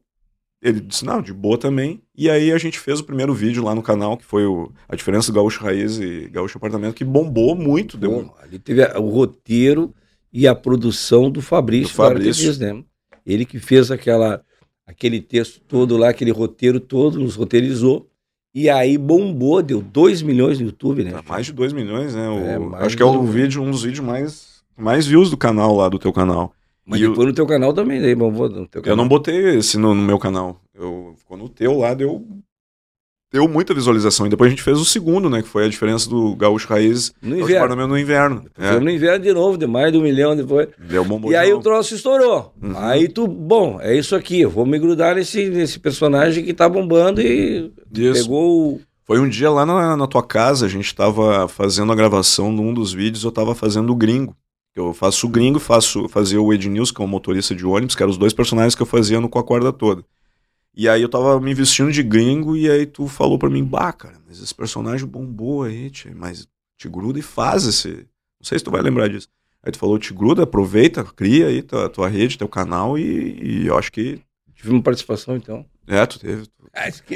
ele disse, não, de boa também. E aí a gente fez o primeiro vídeo lá no canal, que foi o, a diferença do Gaúcho Raiz e Gaúcho Apartamento, que bombou muito. Deu Bom, ali teve a- o roteiro e a produção do Fabrício, Do Fabrício. Artes, né? Ele que fez aquela, aquele texto todo lá, aquele roteiro todo, nos roteirizou. E aí bombou, deu 2 milhões no YouTube, né? Tá mais de 2 milhões, né? O- É, acho que é dois vídeo, um dos vídeos mais, mais views do canal lá, do teu canal. Mas E depois no teu canal também, daí bombou no teu Eu canal. não botei esse no, no meu canal. Eu, ficou no teu lá, deu, deu muita visualização. E depois a gente fez o segundo, né? Que foi a diferença do gaúcho raiz No inverno. no inverno. Foi no inverno de novo, de mais de um milhão depois. É, deu bombom E aí o troço estourou. Uhum. Aí tu, bom, é isso aqui, eu vou me grudar nesse, nesse personagem que tá bombando e Isso. pegou o. Foi um dia lá na, na tua casa, a gente tava fazendo a gravação de um dos vídeos, eu tava fazendo o gringo. Eu faço o gringo, faço, fazia o Ednilson, que é um motorista de ônibus, que eram os dois personagens que eu fazia no Com a Corda Toda. E aí eu tava me vestindo de gringo e aí tu falou pra mim, bah, cara, mas esse personagem bombou aí, tchê, mas te gruda e faz esse... Não sei se tu vai lembrar disso. Aí tu falou, te gruda, aproveita, cria aí tua, tua rede, teu canal e, e eu acho que... Tive uma participação então. É, tu teve...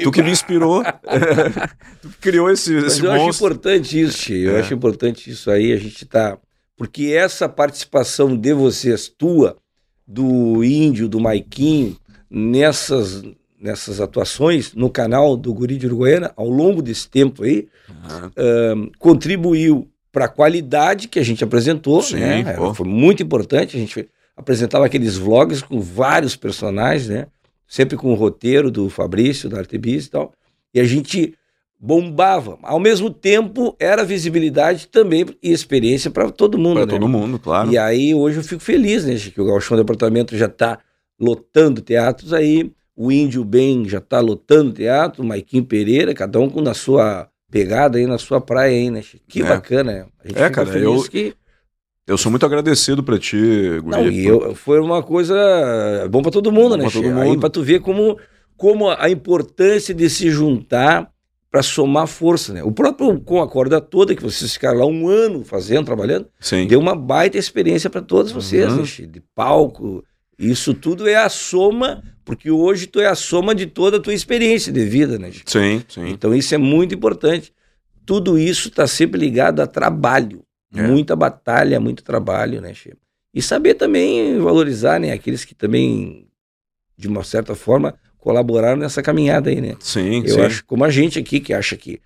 Tu que me inspirou. <laughs> <laughs> tu que criou esse, Mas esse eu acho monstro. importante isso, Tio. Eu É. acho importante isso aí, a gente tá. Porque essa participação de vocês, tua, do Índio, do Maiquinho, nessas, nessas atuações no canal do Guri de Uruguaiana, ao longo desse tempo aí, Ah, contribuiu para a qualidade que a gente apresentou. Sim, né? Foi muito importante. A gente apresentava aqueles vlogs com vários personagens, né? Sempre com o roteiro do Fabrício, da Artebis e tal. E a gente bombava. Ao mesmo tempo, era visibilidade também e experiência para todo mundo. Pra né? todo mundo, claro. E aí hoje eu fico feliz, né, que o Galchão Departamento já está lotando teatros aí, o Índio Bem já está lotando teatro, o Maiquinho Pereira, cada um com na sua pegada aí, na sua praia aí, né? Chico? Que É. bacana, né? A gente É, fica cara, feliz eu- que... Eu sou muito agradecido pra ti, Guri. Não, e eu, foi uma coisa bom para todo mundo, Bom né? Chico? Aí mundo. para tu ver como, como a importância de se juntar para somar força, né? O próprio com a corda toda, que vocês ficaram lá um ano fazendo, trabalhando, Sim. deu uma baita experiência para todos vocês, Uhum. né, de palco. Isso tudo é a soma, porque hoje tu é a soma de toda a tua experiência de vida, né? Chi? Sim, sim. Então isso é muito importante. Tudo isso está sempre ligado a trabalho, É. muita batalha, muito trabalho, né, Chi? E saber também valorizar, né, aqueles que também, de uma certa forma, colaboraram nessa caminhada aí, né? Sim, Eu sim. acho, como a gente aqui que acha que,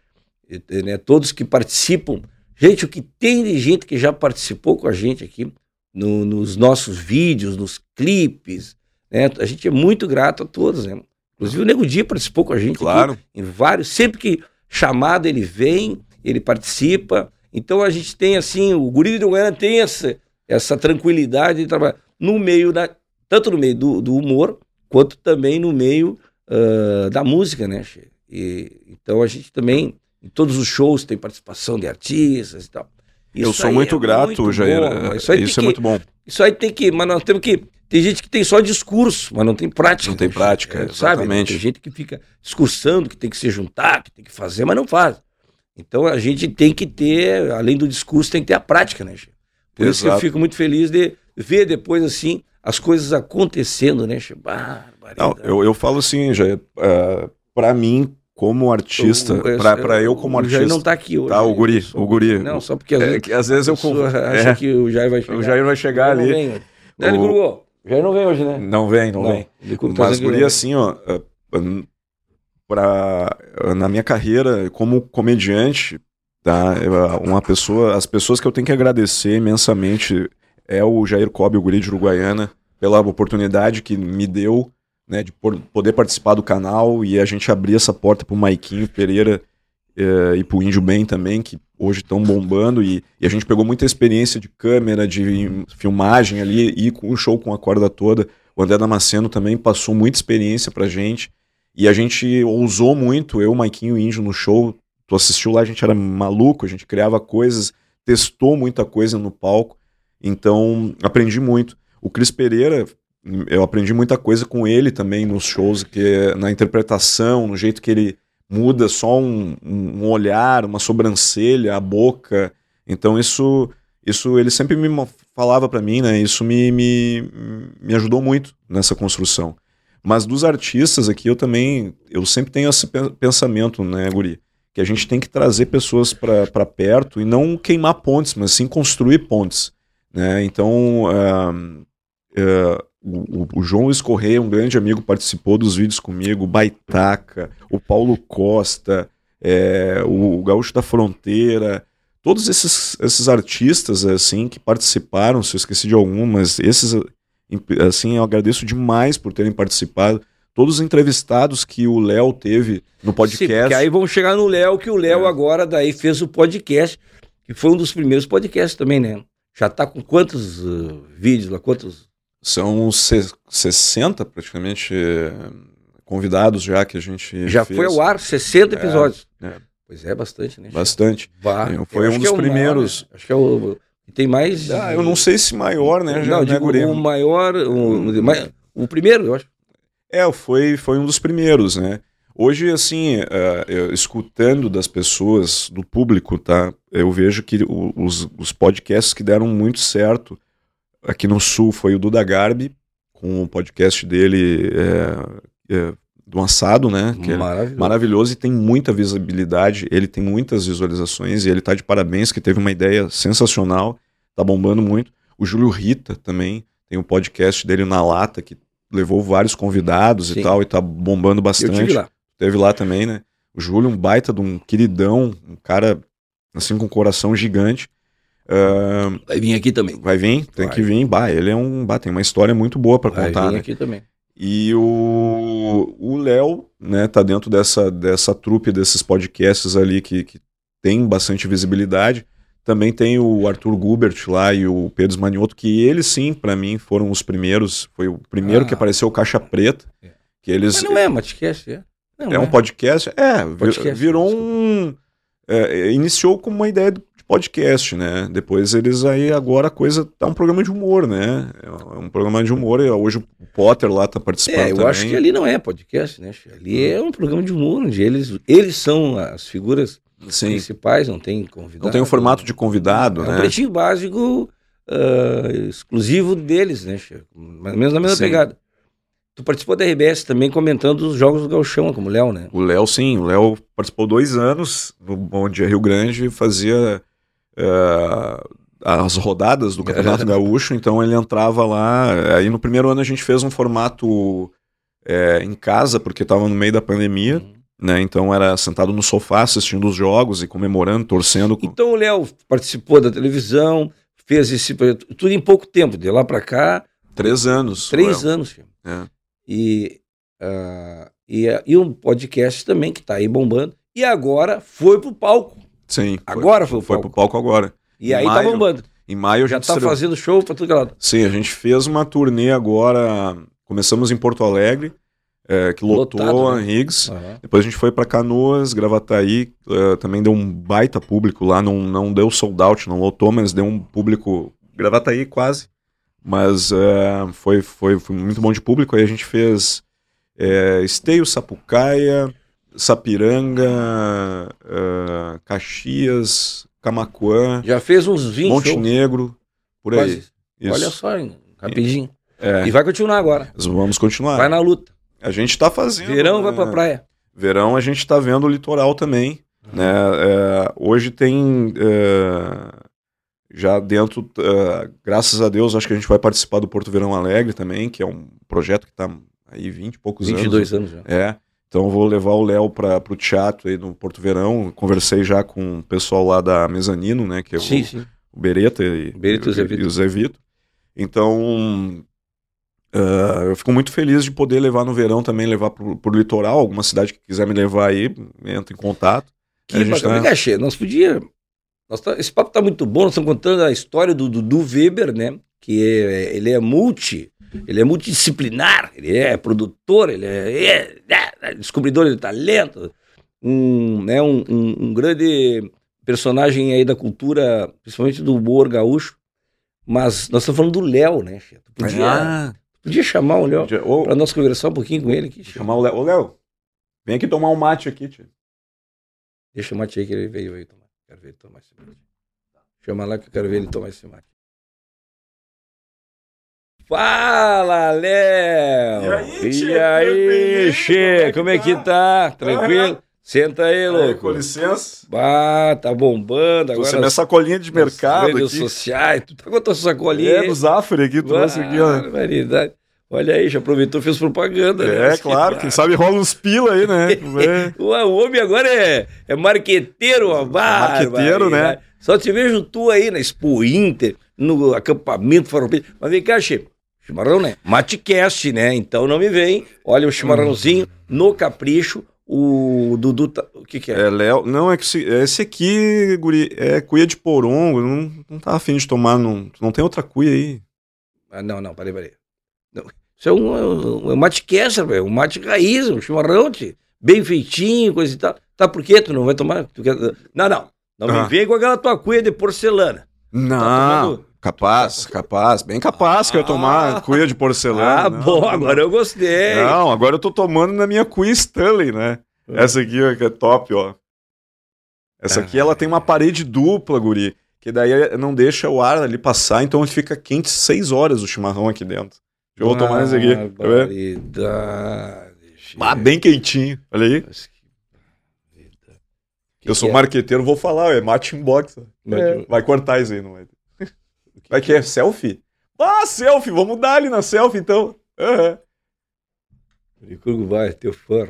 eh, né, todos que participam, gente, o que tem de gente que já participou com a gente aqui no- nos nossos vídeos, nos clipes, né? A gente é muito grato a todos, né? Inclusive o Nego Di participou com a gente aqui Claro. em vários, sempre que chamado ele vem, ele participa. Então a gente tem assim, o Guri de Uruguaiana tem essa, essa tranquilidade de trabalhar no meio da, tanto no meio do, do humor, quanto também no meio ah, da música, né? E, então a gente também, em todos os shows, tem participação de artistas e tal. Eu Isso sou aí muito é grato, muito Jair. bom, Isso, Isso é que- muito bom. isso aí tem que, mas nós temos que. Tem gente que tem só discurso, mas não tem prática. Não tem né, prática, Chico? É, sabe? exatamente. Tem gente que fica discursando, que tem que se juntar, que tem que fazer, mas não faz. Então a gente tem que ter, além do discurso, tem que ter a prática, né, Chico? Por isso que eu Exato. fico muito feliz de ver depois, assim, as coisas acontecendo, né? Não, eu, eu falo assim, já, uh, pra mim, como artista, pra eu como artista. O Jair não tá aqui hoje. Tá, o guri, o guri. Não, só porque às é, vezes, que, às vezes eu. Acha é, que o Jair vai chegar. O Jair vai chegar ali. Vem, né, o... o Jair não vem hoje, né? Não vem, não, não vem. Mas guri, assim, ó, pra, na minha carreira como comediante, tá? Uma pessoa, as pessoas que eu tenho que agradecer imensamente é o Jair Cobb, o guri de Uruguaiana, pela oportunidade que me deu né, de poder participar do canal e a gente abrir essa porta pro Maiquinho Pereira eh, e pro Índio Bem também, que hoje estão bombando e, e, a gente pegou muita experiência de câmera, de filmagem ali e com o show com a corda toda. O André Damasceno também passou muita experiência pra gente e a gente ousou muito, eu, Maiquinho e o Índio no show. Tu assistiu lá, a gente era maluco, a gente criava coisas, testou muita coisa no palco. Então, aprendi muito. O Cris Pereira eu aprendi muita coisa com ele também nos shows, que na interpretação, no jeito que ele muda só um, um olhar, uma sobrancelha, a boca. Então isso, isso ele sempre me falava para mim, né? Isso me, me, me ajudou muito nessa construção. Mas dos artistas aqui eu também, eu sempre tenho esse pensamento, né, Guri? Que a gente tem que trazer pessoas para perto e não queimar pontes, mas sim construir pontes. Né? Então, uh, uh, o, o, João Luiz Correia, um grande amigo, participou dos vídeos comigo, o Baitaca, o Paulo Costa, é, o, o Gaúcho da Fronteira, todos esses, esses artistas assim que participaram, se eu esqueci de algum, mas esses assim eu agradeço demais por terem participado. Todos os entrevistados que o Léo teve no podcast. Sim, porque aí vamos chegar no Léo, que o Léo é. agora daí fez o podcast, que foi um dos primeiros podcasts também, né? Já tá com quantos uh, vídeos lá, quantos são 60 praticamente convidados já que a gente. Já fez. foi ao ar 60 episódios. É, é. Pois é, bastante, né? Bastante. Bah, foi um dos é primeiros. Maior, né? Acho que é o. Tem mais. Ah, eu não sei se maior, né? Não, né, digo, o maior. O, o, primeiro, eu acho. É, foi, foi um dos primeiros, né? Hoje, assim, uh, escutando das pessoas, do público, tá? Eu vejo que os, os podcasts que deram muito certo aqui no Sul foi o Duda Garbi, com o podcast dele é, é, do assado, né? Que é maravilhoso. É maravilhoso e tem muita visibilidade. Ele tem muitas visualizações e ele tá de parabéns, que teve uma ideia sensacional, tá bombando muito. O Júlio Rita também tem um podcast dele na lata que levou vários convidados Sim. e tal, e tá bombando bastante. Eu tive lá. Teve lá também, né? O Júlio, um baita de um queridão, um cara assim com um coração gigante. Uh, vai vir aqui também. Vai vir, tem vai. que vir. Bah, ele é um. Bah, tem uma história muito boa para contar. Vai vir né? aqui também. E o Léo, né, tá dentro dessa, dessa trupe desses podcasts ali que, que tem bastante visibilidade. Também tem o Arthur Gubert lá e o Pedro Manioto, que eles sim, para mim, foram os primeiros. Foi o primeiro ah. que apareceu o Caixa Preta. É. Que eles, Mas não é podcast, é. Não, é um podcast? É, podcast, virou um. É, iniciou com uma ideia podcast, né? Depois eles aí, agora a coisa tá um programa de humor, né? É um programa de humor e hoje o Potter lá tá participando É, eu também. acho que ali não é podcast, né? Ali é um programa de humor, onde eles, eles são as figuras Sim. principais, não tem convidado. Não tem o formato de convidado, é né? É um pretinho básico uh, exclusivo deles, né? Mais ou menos na mesma Sim. pegada. Tu participou da RBS também comentando os jogos do Galchão, como o Léo, né? O Léo, sim. O Léo participou dois anos no Bom Dia Rio Grande e fazia uh, as rodadas do Campeonato <laughs> Gaúcho, então ele entrava lá. Aí no primeiro ano a gente fez um formato é, em casa, porque estava no meio da pandemia. Uhum. Né, então era sentado no sofá assistindo os jogos e comemorando, torcendo. Então o Léo participou da televisão, fez esse tudo em pouco tempo, de lá para cá. Três anos. Três anos. É. E, uh, e, e um podcast também que está aí bombando. E agora foi pro palco. Sim. Agora foi, foi, foi pro palco agora. E em aí tá maio, tá bombando. Em maio já tá fazendo show pra tudo que lado. Sim, a gente fez uma turnê agora. Começamos em Porto Alegre, é, que lotou Lotado, a né? Higgs. Uhum. Depois a gente foi para Canoas, Gravataí, uh, também deu um baita público lá, não, não deu sold out, não lotou, mas deu um público. Gravataí quase. Mas uh, foi, foi, foi muito bom de público. Aí a gente fez é, Esteio, Sapucaia, Sapiranga, uh, Caxias, Camacuã. Já fez uns 20 Montenegro, por aí. Olha só, hein? rapidinho. É. E vai continuar agora. Vamos continuar. Vai na luta. A gente tá fazendo. Verão né? vai pra praia. Verão a gente tá vendo o litoral também. Uhum. Né? É, hoje tem. É, já dentro, uh, graças a Deus, acho que a gente vai participar do Porto Verão Alegre também, que é um projeto que está aí 20 e poucos 22 anos. 22 anos já. É. Então vou levar o Léo para o teatro aí no Porto Verão. Conversei já com o pessoal lá da Mezanino, né? Que é sim, o, sim. o Bereta e, Bereta e, o Zé Vito. E o Zé Vito. Então, uh, eu fico muito feliz de poder levar no verão também, levar para o litoral, alguma cidade que quiser me levar aí, entra em contato. Que a gente tá... Cachê, nós podíamos Tá, esse papo está muito bom, nós estamos contando a história do Dudu Weber, né? Que é, ele é multi, ele é multidisciplinar, ele é produtor, ele é, é, é descobridor de talento, um, né, um, um, um, grande personagem aí da cultura, principalmente do humor gaúcho. Mas nós estamos falando do Léo, né, Tu podia, ah. podia chamar o Léo para nós conversar um pouquinho com ele aqui. Chamar o Léo. Ô, Léo, vem aqui tomar um mate aqui, tio. Deixa o mate aí que ele veio aí tomar. Quero ver ele tomar esse mate. Chama lá que eu quero ver ele tomar esse mate. Fala, Léo! E aí, E aí, Che? Como é que tá? Tranquilo? Senta aí, louco. Aí, com licença. Ah, tá bombando agora. Você minha sacolinha de mercado redes aqui. sociais. Tu tá com a tua sacolinha? É, do Zafre aqui, trouxe aqui, ó. Variedade. Olha aí, já aproveitou fez propaganda. Né? É, né? claro, quem sabe rola uns pila aí, né? <laughs> o, homem agora é, é marqueteiro, ó. Marqueteiro, né? Só te vejo tu aí na Expo Inter, no acampamento farroupilha. Mas vem cá, Che. Chimarrão, né? Matecast, né? Então não me vem. Olha o chimarrãozinho no capricho. O Dudu tá... O que que é? É, Léo... Não, é que esse, esse aqui, guri, é cuia de porongo. Não, não tá afim de tomar, não, não tem outra cuia aí. Ah, não, não, peraí, peraí. Não. Isso é um, um, um mate velho. Um mate raiz, um chimarrão, tio. bem feitinho, coisa e tal. Tá por quê? Tu não vai tomar? Tu quer... Não, não. Não ah. me vem com aquela tua cuia de porcelana. Não. Tá tomando... Capaz, capaz, bem capaz ah, que eu tomar cuia de porcelana. Ah, não, bom, agora eu gostei. Não, agora eu tô tomando na minha cuia Stanley, né? Ah. Essa aqui ó, que é top, ó. Essa aqui ela tem uma parede dupla, guri, que daí não deixa o ar ali passar, então fica quente seis horas o chimarrão aqui dentro. Eu vou tomar esse aqui. Barbaridade. Ah, bem quentinho. Olha aí. Que eu sou é? marqueteiro, vou falar, é mate inbox. É. Vai cortar isso aí, não vai. Vai que é selfie? Ah, selfie, vamos dar ali na selfie então. Uhum. vai, teu fã.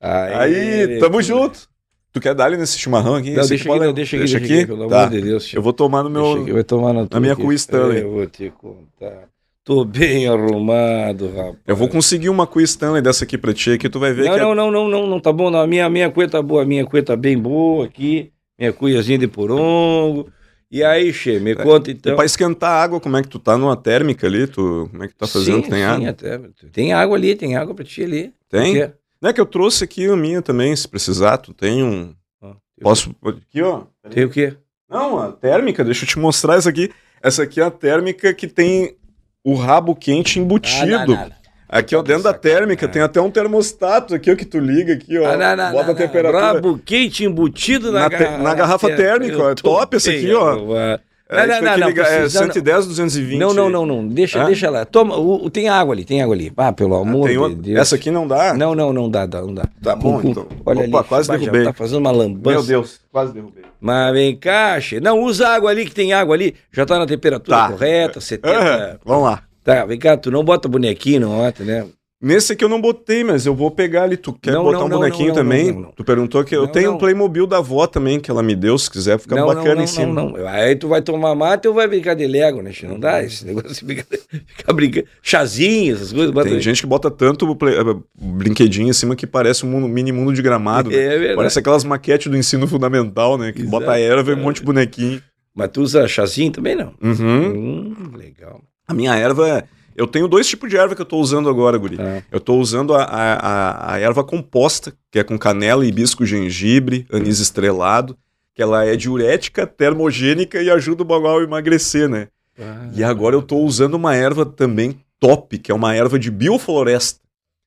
Aí, aí tamo junto. Tu quer dar ali nesse chimarrão aqui? Não, deixa aqui, não, deixa aqui, deixa aqui, aqui pelo tá. amor de Deus. Eu vou tomar no meu. Deixa, vai tomar na, na minha cuia Stanley. Eu vou te contar. Tô bem arrumado, rapaz. Eu vou conseguir uma cuia Stanley dessa aqui pra ti, que tu vai ver não, que... Não, é... não, não, não, não, tá bom não. A minha, minha cuia tá boa, a minha cuia tá bem boa aqui. Minha cuiazinha de porongo. E aí, Che, me é, conta então. E pra esquentar a água, como é que tu tá numa térmica ali? Tu, como é que tu tá fazendo? Sim, tem sim, água? Até, tem água ali, tem água pra ti ali. Tem? Não é que eu trouxe aqui a minha também, se precisar, tu tem um... Ah, Posso... Aqui, ó. Tem o quê? Não, a térmica, deixa eu te mostrar essa aqui. Essa aqui é a térmica que tem o rabo quente embutido. Ah, não, não, Aqui, ó, dentro da térmica, tem até um termostato aqui, ó, que tu liga aqui, ó. Ah, não, não, bota a temperatura. Rabo quente embutido na, na, garrafa, na garrafa térmica, ó. É top essa aqui, ó. É, não, não, não, liga, é 110, 220. Não, não, não, não. Deixa, deixa lá. Toma, o, o, tem água ali, tem água ali. Ah, pelo amor ah, de Deus. Essa aqui não dá? Não, não, não dá, não dá. Tá bom, então. Olha Opa, ali. quase derrubei. tá fazendo uma lambança. Meu Deus, quase derrubei. Mas vem cá, Não, usa água ali, que tem água ali. Já tá na temperatura tá. correta, 70. Vamos lá. Tá, vem cá, tu não bota bonequinho, não bota, né? Nesse aqui eu não botei, mas eu vou pegar ali. Tu quer não, botar não, um bonequinho não, também? Tu perguntou que eu tenho um Playmobil da avó também, que ela me deu, se quiser, fica bacana em cima. Não, não, Aí tu vai tomar mate ou vai brincar de Lego, né? Não dá esse negócio de brincar, <laughs> ficar brincando. Chazinho, essas coisas. Tem aí. gente que bota tanto play, uh, brinquedinho em cima que parece um mundo, mini mundo de gramado. Né? É verdade. Parece aquelas maquetes do ensino fundamental, né? Que Exato, bota a erva e um monte de bonequinho. Mas tu usa chazinho também, não? Uhum. Hum, legal. A minha erva é eu tenho dois tipos de erva que eu estou usando agora, Guri. É. Eu estou usando a, a, a, erva composta, que é com canela, hibisco, gengibre, anis estrelado, que ela é diurética, termogênica e ajuda o bagual a emagrecer, né? Ah. E agora eu estou usando uma erva também top, que é uma erva de biofloresta.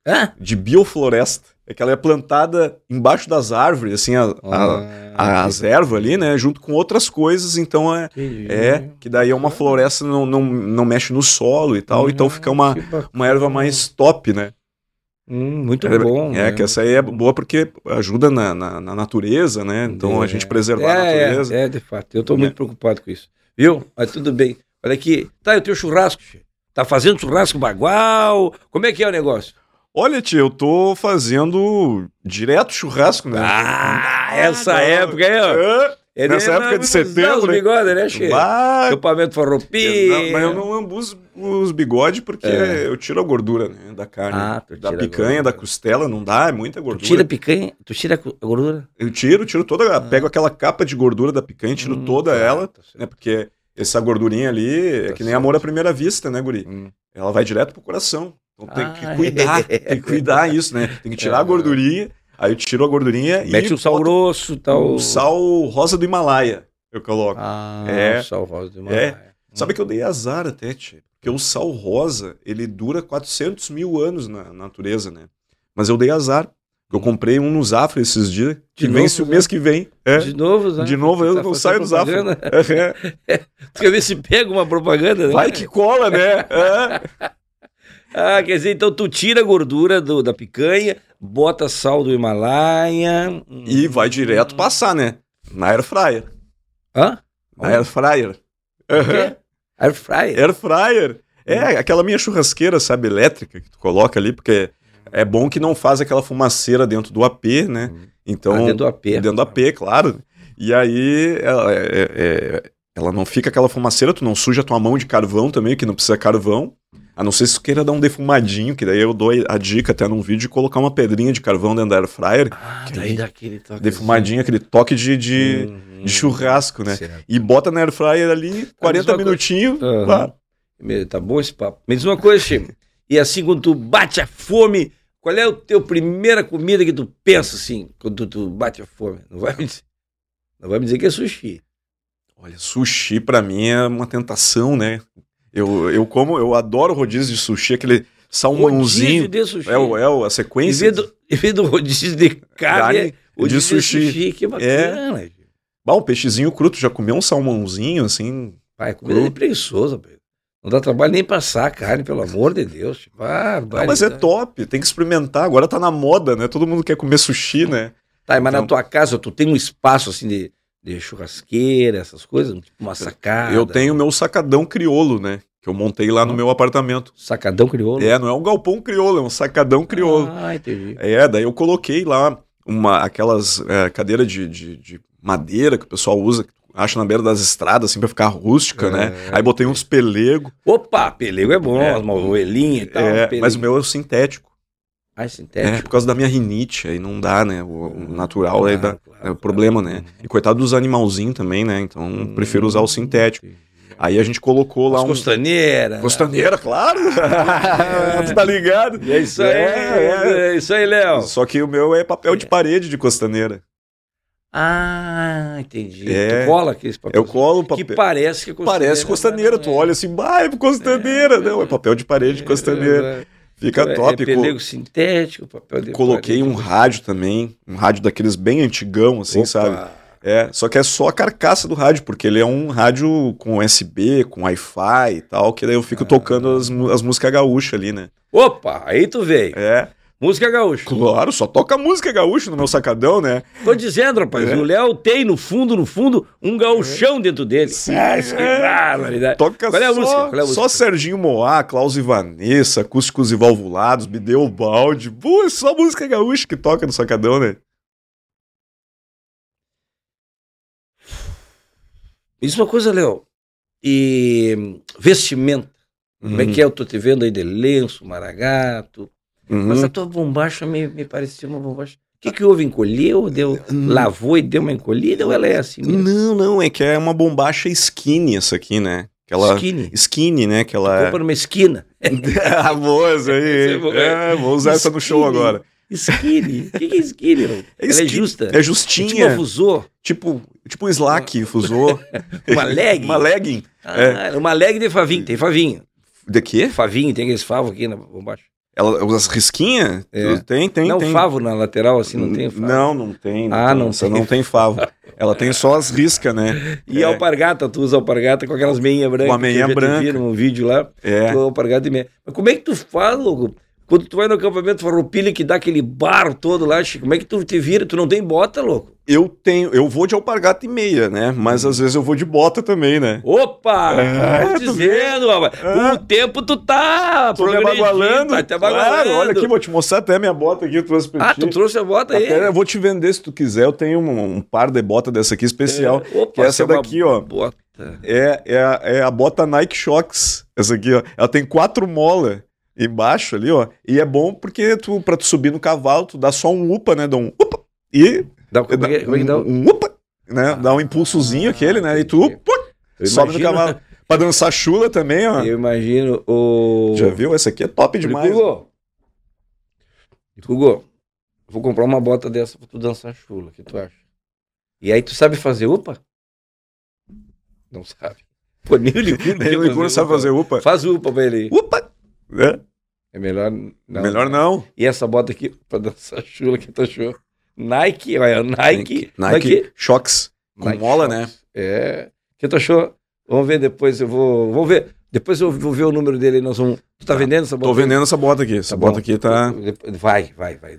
Hã? De biofloresta. É que ela é plantada embaixo das árvores, assim, a, a, Ah, as ervas ali, né? Junto com outras coisas, então é. entendi. É, que daí é uma floresta, não, não, não mexe no solo e tal, então fica uma, Que uma erva mais top, né? Hum, muito é, bom. É, né? que essa aí é boa porque ajuda na, na, na natureza, né? Então a gente preservar a é, natureza. É, é, de fato. Eu tô É. muito preocupado com isso. Viu? Mas tudo bem. Olha aqui. Tá, e o teu churrasco? Tá fazendo churrasco bagual? Como é que é o negócio? Olha, tia, eu tô fazendo direto churrasco, né? Ah, essa não. época aí, ó. É, É nessa época de setembro, Os né? bigodes, né, che? bah, Acampamento eu farroupilha. não- mas eu não lambo os, os bigodes porque É. eu tiro a gordura né, da carne. Ah, tu da picanha, da costela, não dá, é muita Tu gordura. tira a picanha, tu tira a gordura? Eu tiro, tiro toda, pego aquela capa de gordura da picanha, tiro Hum, toda tá, ela, tá certo. né? Porque essa gordurinha ali é Tá que nem certo. amor à primeira vista, né, guri? Hum. Ela vai direto pro coração. Então tem Ah, que cuidar, é. tem que cuidar isso, né? Tem que tirar a É. gordurinha, aí eu tiro a gordurinha Mete e um sal boto grosso e tal. o sal rosa do Himalaia, eu coloco. Ah, É. o sal rosa de É. Himalaia. Sabe que eu dei azar até, tia? Porque o sal rosa, ele dura 400 mil anos na natureza, né? Mas eu dei azar. Eu comprei um no Zafra esses dias, que De vence novo, o mês que vem. É. De novo, né? De novo, eu Tá não saio do Zafra. <laughs> É. <laughs> Tu quer ver se pega uma propaganda, né? Vai que cola, né? <laughs> É. Ah, quer dizer, então tu tira a gordura do- da picanha, bota sal do Himalaia. E vai direto passar, né? Na air fryer. Hã? Na air fryer. Quê? Air fryer. Air fryer. É, aquela minha churrasqueira, sabe, elétrica, que tu coloca ali, porque é bom que não faz aquela fumaceira dentro do AP, né? Então, Ah, dentro do AP. dentro do AP, claro. E aí ela, é- é- ela não fica aquela fumaceira, tu não suja tua mão de carvão também, que não precisa carvão. A não ser se tu queira dar um defumadinho, que daí eu dou a dica até num vídeo de colocar uma pedrinha de carvão dentro da air fryer. Ah, que daí aí- daquele toque. Defumadinho, aquele toque de, de, Uhum. de churrasco, né? Certo. E bota na air fryer ali, 40 mesma minutinhos. Me- Tá bom esse papo. Me diz uma coisa, Chico. E assim, quando tu bate a fome, qual é a teu primeira comida que tu pensa assim, quando tu bate a fome? Não vai me dizer, não vai me dizer que é sushi. Olha, sushi pra mim é uma tentação, né? Eu, eu como, eu adoro rodízio de sushi, aquele Rodízio salmãozinho. de sushi. É, o- é a Em sequência. vez, do, em vez do rodízio de carne, Carne é rodízio de sushi. Que bacana. gente. Bah, um peixezinho cru, tu já comeu um salmãozinho, assim? Pai, comida Cru. é preguiçosa, Pedro. Não dá trabalho nem passar a carne, pelo amor de Deus. Ah, Não, mas é top, tem que experimentar. Agora tá na moda, né? Todo mundo quer comer sushi, né? Tá, mas na Então- tua casa tu tem um espaço assim de, de churrasqueira, essas coisas? Tipo uma sacada. Eu tenho meu sacadão criolo, né? Que eu montei lá no meu apartamento. Sacadão crioulo? É, não é um galpão criolo, é um sacadão criolo. Ah, entendi. É, daí eu coloquei lá uma, aquelas é, cadeiras de, de, de madeira que o pessoal usa, acha na beira das estradas, assim, pra ficar rústica, É, né? Aí botei uns pelego, Opa, pelego é bom, É. uma ovelhinha e tal. é, pelego. mas o meu é o sintético. Ah, é É, sintético. por causa da minha rinite, aí não dá, né? O, o natural aí dá, Claro, claro, é o claro. problema, né? E coitado dos animalzinhos também, né? Então Hum, prefiro usar o sintético. entendi. Aí a gente colocou lá As um... costaneiras. Costaneira, claro! <laughs> tu tá ligado? É isso aí, É, é, isso aí, Léo. Só que o meu é papel de parede de costaneira. Ah, entendi. É. Tu cola aqueles papéis. Eu colo o Que papel. parece que é costaneira. Parece costaneira, tu olha assim, bah, é costaneira. Não, é papel de parede de costaneira. Fica É, top. É pelego sintético, papel de Coloquei parede. um rádio também, um rádio daqueles bem antigão, assim, Opa. sabe? É, só que é só a carcaça do rádio, porque ele é um rádio com USB, com Wi-Fi e tal, que daí eu fico tocando as, as músicas gaúchas ali, né? Opa, aí tu veio. É, Música gaúcha. claro, só toca música gaúcha no meu sacadão, né? Tô dizendo, rapaz, É. o Léo tem no fundo, no fundo, um gauchão dentro dele. Ah, isso que é. barbaridade. Toca Qual é a só, música? Qual é a só música? Serginho Moá, Klaus e Vanessa, Acústicos e Valvulados, Me Deu o Balde. Pô, é só música gaúcha que toca no sacadão, né? Isso é uma coisa, Léo. E hum, vestimenta. Como é que é? Eu tô te vendo aí de lenço, maragato. Uhum. Mas a tua bombacha me, me parecia uma bombacha. O que, que houve? Encolheu? Deu, lavou e deu uma encolhida? Ou ela é assim mesmo? Não, não, é que é uma bombacha skinny essa aqui, né? Aquela... Skinny. Skinny, né? Que ela Compra numa esquina. <laughs> ah, boa essa aí. <laughs> É boa. É, vou usar essa no show Skinny. agora. Skinny. O <laughs> que, que é skinny? Léo? ela é skinny. justa. É É tipo justinha. uma fusô. Tipo, tipo um slack, fusou. Uma legging. uma legging. Ah, uma leg de favinho. Tem favinho. De quê? Favinho, tem aqueles favos aqui na bombacha. Ela, as risquinhas? É. Tem, tem, não, tem. favo na lateral, assim, não tem favo. Não, não tem. Ah, não Essa tem não tem favo. Ela tem só as riscas, né? E é, alpargata, tu usa alpargata com aquelas meinhas brancas. Com a meinha que eu já te branca. vi num vídeo lá. é. Alpargata e meia. Mas como é que tu faz, louco? Quando tu vai no acampamento farroupilha que dá aquele bar todo lá, como é que tu te vira? Tu não tem bota, louco? Eu tenho, eu vou de alpargata e meia, né? Mas às vezes eu vou de bota também, né? Opa! É, tô dizendo, rapaz. É. Com o tempo tu tá Tô progredindo. Tá te Claro, olha aqui, vou te mostrar até minha bota aqui, eu trouxe pra Ah, ti. tu trouxe a bota aí? Até eu vou te vender se tu quiser. Eu tenho um, um par de bota dessa aqui especial. É, opa, que é essa é daqui, ó. Bota. É, é, a, é a bota Nike Shox. Essa aqui, ó. Ela tem quatro molas embaixo ali, ó. E é bom porque tu, pra tu subir no cavalo, tu dá só um upa, né? Dá um upa. E Dá, como, é que, como é dá? um, um upa, né? Dá um impulsozinho aquele, né? E tu Eu sobe no imagino- cavalo. <laughs> Pra dançar chula também, ó. Eu imagino o. Já viu? Essa aqui é top demais. Hugo, Hugo, vou comprar uma bota dessa pra tu dançar chula, o que tu acha? E aí tu sabe fazer upa? Não sabe. Pô, nem o Licurgo <laughs> Nem o Licurgo sabe fazer upa. Faz upa pra ele. Upa! É, É melhor não. melhor não. E essa bota aqui pra dançar <laughs> chula, que tu achou? Nike, olha, Nike. Nike Shox. Com Nike mola, Shox. né? É. Que tu achou? Vamos ver depois, eu vou. Vamos ver. Depois eu vou ver o número dele nós vamos. Tu tá, Tá. vendendo essa bota? Tô vendendo essa bota aqui. Essa Tá bota bom. aqui tá. Vai, vai, vai.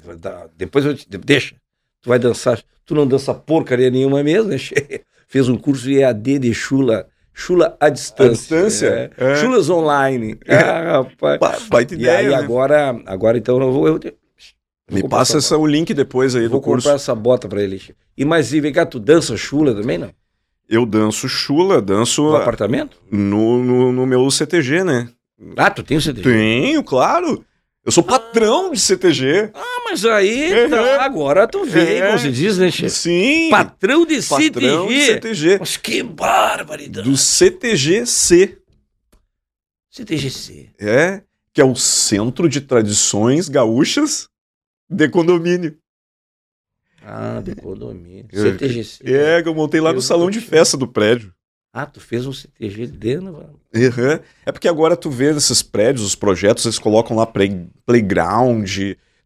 Depois eu te. Deixa. Tu vai dançar. Tu não dança porcaria nenhuma mesmo, né? <laughs> Fez um curso de EAD de chula. Chula à distância. À distância? É. É. Chulas online. <laughs> Ah, rapaz. Ba- Baita E aí né? agora, agora então eu vou. Eu, eu Me vou passa essa o link depois aí. Vou do curso. comprar essa bota pra ele. E mas e vem cá, tu dança chula também, não? Eu danço chula, danço No apartamento? no, no, no meu CTG, né? Ah, tu tem o CTG? Tenho, claro. Eu sou patrão de CTG. Ah, mas aí, tá, agora tu veio, É. como se diz, né, chefe? Sim. Patrão de patrão de CTG. CTG. Mas que barbaridade. Do CTGC. CTGC. É, que é o Centro de Tradições Gaúchas de Condomínio. Ah, de condomínio. É. CTGC. É, que eu montei lá Eu no salão de festa do prédio. Ah, tu fez um CTG dentro, mano. Uhum. É porque agora tu vê esses prédios, os projetos, eles colocam lá play, playground,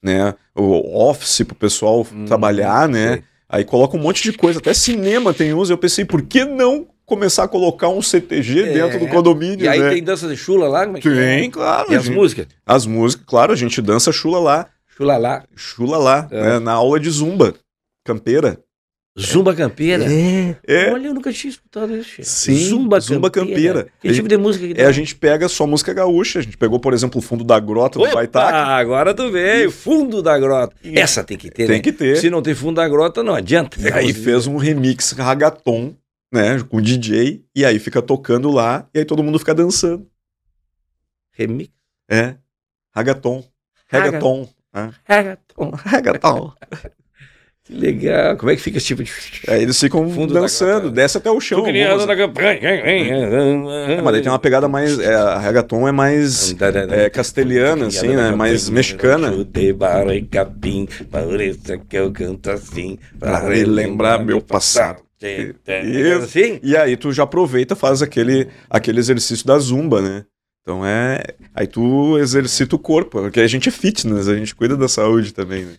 né? O office pro pessoal Hum, trabalhar, né? sei. Aí coloca um monte de coisa, até cinema tem uns. Eu pensei, por que não começar a colocar um CTG É. dentro do condomínio, E aí né? tem dança de chula lá? Como é que é? Tem, claro. E as gente. músicas? As músicas, claro, a gente dança chula lá. Chula lá. Chula lá, É. né? na aula de zumba. Campeira. Zumba Campeira. É. Olha, eu nunca tinha escutado isso. Sim, Zumba, Zumba Campeira. Que tipo de música que É, dá? a gente pega só música gaúcha. A gente pegou, por exemplo, o fundo da grota do Opa, Baitaca. agora tu veio. Fundo da grota. E- Essa tem que ter, Tem né? que ter. Se não tem fundo da grota, não adianta. E aí fez um remix ragaton, né? Com DJ. E aí fica tocando lá. E aí todo mundo fica dançando. Remix. É. Ragaton. Reggaeton. É. Reggaeton. <laughs> Que legal. Como é que fica esse tipo de. Aí eles ficam <laughs> Fundo da dançando, grota. desce até o chão. Algumas- da. É, mas daí tem uma pegada mais. É, a reggaeton é mais é, castelhana, assim, né? Mais mexicana. De barra e capim, parece que eu canto assim, Pra relembrar meu passado. Isso. Assim? E aí tu já aproveita e faz aquele, aquele exercício da zumba, né? Então é. Aí tu exercita o corpo, porque a gente é fitness, a gente cuida da saúde também, né?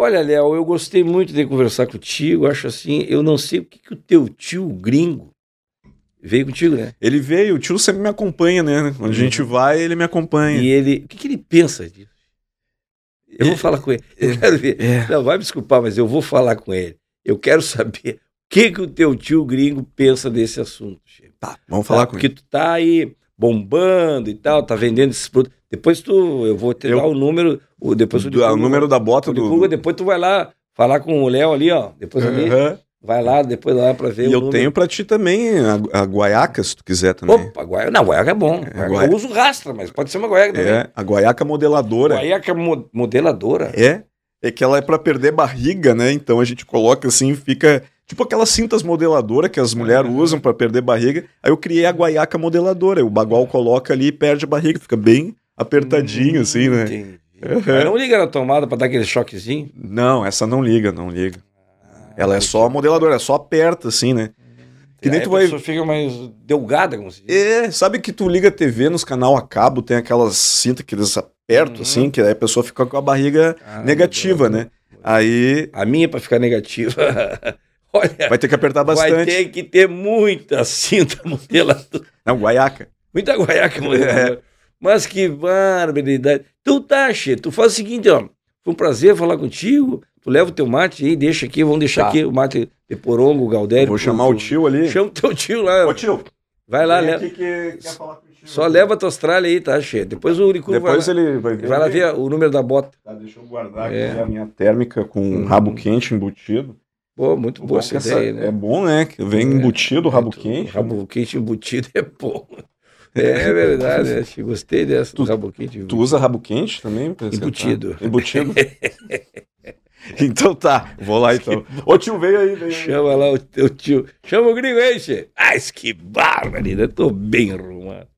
Olha, Léo, eu gostei muito de conversar contigo. Acho assim, eu não sei o que, que o teu tio gringo veio contigo, né? Ele veio, o tio sempre me acompanha, né? Onde a gente vai, ele me acompanha. E ele, o que, que ele pensa disso? Eu vou falar com ele. Eu quero ver. É. Não, vai me desculpar, mas eu vou falar com ele. Eu quero saber o que, que o teu tio gringo pensa desse assunto. Chico. Tá, vamos falar Tá? com Porque ele. tu tá aí bombando e tal, tá vendendo esses produtos. Depois tu, eu vou te Eu- dar o número, o, depois o, Do- o número da bota do. Licurgo, depois tu vai lá falar com o Léo ali, ó. Depois ali, vai lá, depois lá pra ver E o eu número. tenho pra ti também a, a guaiaca, se tu quiser também. Opa, guaiaca. Não, guaiaca é bom. Guaiaca guaiaca. Eu uso rastra, mas pode ser uma guaiaca também. É, a guaiaca modeladora. Guaiaca mo- modeladora. É, é que ela é pra perder barriga, né? Então a gente coloca assim, fica tipo aquelas cintas modeladoras que as mulheres usam pra perder barriga. Aí eu criei a guaiaca modeladora. O bagual coloca ali e perde a barriga, fica bem apertadinho assim, né? Entendi. Uhum. Não liga na tomada pra dar aquele choquezinho. Não, essa não liga, não liga. Ela é só a modeladora, é só aperta assim, né? Que nem tu a vai pessoa fica mais delgada, como se diz. É, sabe que tu liga a TV nos canal a cabo, tem aquelas cintas que eles perto, Uhum. assim, que aí a pessoa fica com a barriga Ah, negativa, né? Aí A minha, pra ficar negativa, <laughs> olha, vai ter que apertar vai bastante. ter que ter muita cinta modeladora. Não, guaiaca. Muita guaiaca <laughs> modeladora. Mas que barbaridade. Então tá, Che, tu faz o seguinte, ó. Foi um prazer falar contigo. Tu leva o teu mate aí, deixa aqui, vamos deixar Tá. aqui o mate de porongo, o Galdério. Vou chamar tu- o tio ali. Chama o teu tio lá. Ô tio, Vai lá, leva. que quer falar contigo. Só leva a tua tralha aí, tá, Che? Depois o Uricu Depois vai, lá, ele vai ver. vai lá ver o número da bota. Tá, deixa eu guardar É. aqui a minha térmica com Uhum. rabo quente embutido. Pô, muito boa essa ideia, né? É bom, né? Vem É, embutido o rabo Muito- quente. Rabo quente embutido <laughs> é bom. É verdade? Che? <laughs> Gostei dessa do Tu- rabo quente. Tu usa rabo quente também? pra esquentar? Embutido. Embutido. <laughs> então tá, vou lá então. Ô tio, veio aí, veio. Chama lá o teu tio. Chama o gringo aí, Che. Ai, que barbaridade. Tô bem arrumado.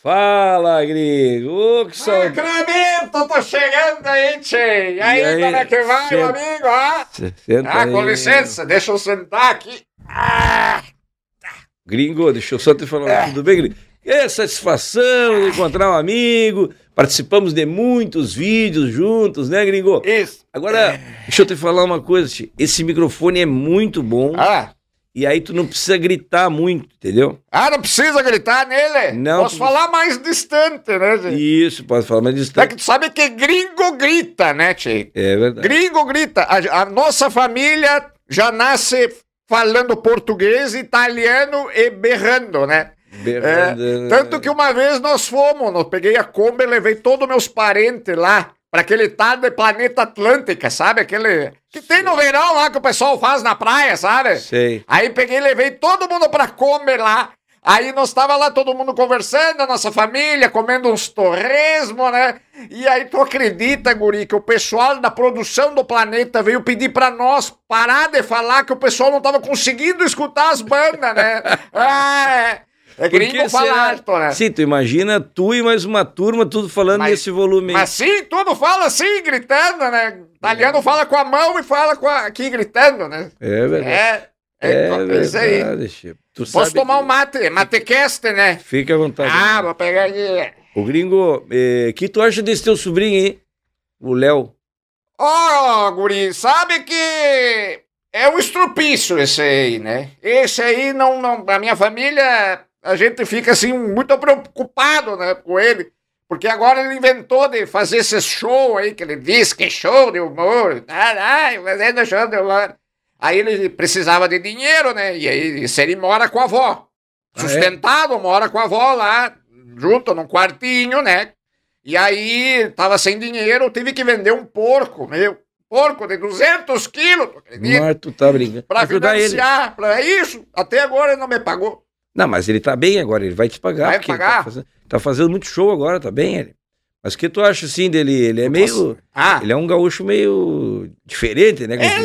Fala, gringo. Ô, que saudade. Sacramento, tô chegando aí, tchê. E aí, E aí, como é que vai, meu amigo? Ah, Senta ah aí. com licença, deixa eu sentar aqui. Ah, Gringo, deixa eu só te falar. Tudo bem, gringo? É satisfação de encontrar um amigo. Participamos de muitos vídeos juntos, né, gringo? isso. Agora, deixa eu te falar uma coisa, Che. Esse microfone é muito bom. Ah, E aí tu não precisa gritar muito, entendeu? ah, não precisa gritar nele. Não, Posso tu- falar mais distante, né, tchê? Isso, pode falar mais É distante. que tu sabe que gringo grita, né, tchê? É verdade. Gringo grita. A, a nossa família já nasce falando português, italiano e berrando, né? Berrando, É, tanto que uma vez nós fomos, eu peguei a Kombi e levei todos meus parentes lá para aquele tal de planeta Atlântica, sabe? Aquele que tem no verão lá que o pessoal faz na praia, sabe? Sei. Aí peguei e levei todo mundo pra Kombi lá. Aí nós tava lá todo mundo conversando, a nossa família, comendo uns torresmo, né? E aí tu acredita, guri, que o pessoal da produção do planeta veio pedir pra nós parar de falar que o pessoal não tava conseguindo escutar as bandas, né? <laughs> Ah, é. É gringo fala alto, né? Sim, tu imagina tu e mais uma turma tudo falando Mas- nesse volume. aí. Mas sim, tudo fala assim, gritando, né? Italiano fala com a mão e fala com a- aqui gritando, né? É verdade. É, é, É, é isso aí. Chico. Tu Posso sabe tomar que- um mate, matecast, né? Fica à vontade. Ah, vou pegar aqui. O gringo, o que tu acha desse teu sobrinho aí? O Léo. Ó, guri, sabe que é um estrupício esse aí, né? Esse aí não, não, a minha família, a gente fica assim muito preocupado, né, com ele. Porque agora ele inventou de fazer esse show aí, que ele diz que é show de humor. Ai, fazendo show de humor. Aí ele precisava de dinheiro, né? E aí ele mora com a avó. Ah, é? Sustentado, mora com a avó lá, junto num quartinho, né? E aí tava sem dinheiro, tive que vender um porco, meu. Porco de 200 quilos, tu acredita? Mas tu tá brincando. Pra Ajudar ele. financiar, pra isso. Até agora ele não me pagou. Não, mas ele tá bem agora, ele vai te pagar. Vai ele pagar? Tá fazendo, tá fazendo muito show agora, tá bem ele. Mas o que tu acha assim dele? Ele é meio. Ah, Ele é um gaúcho meio diferente, né? ele é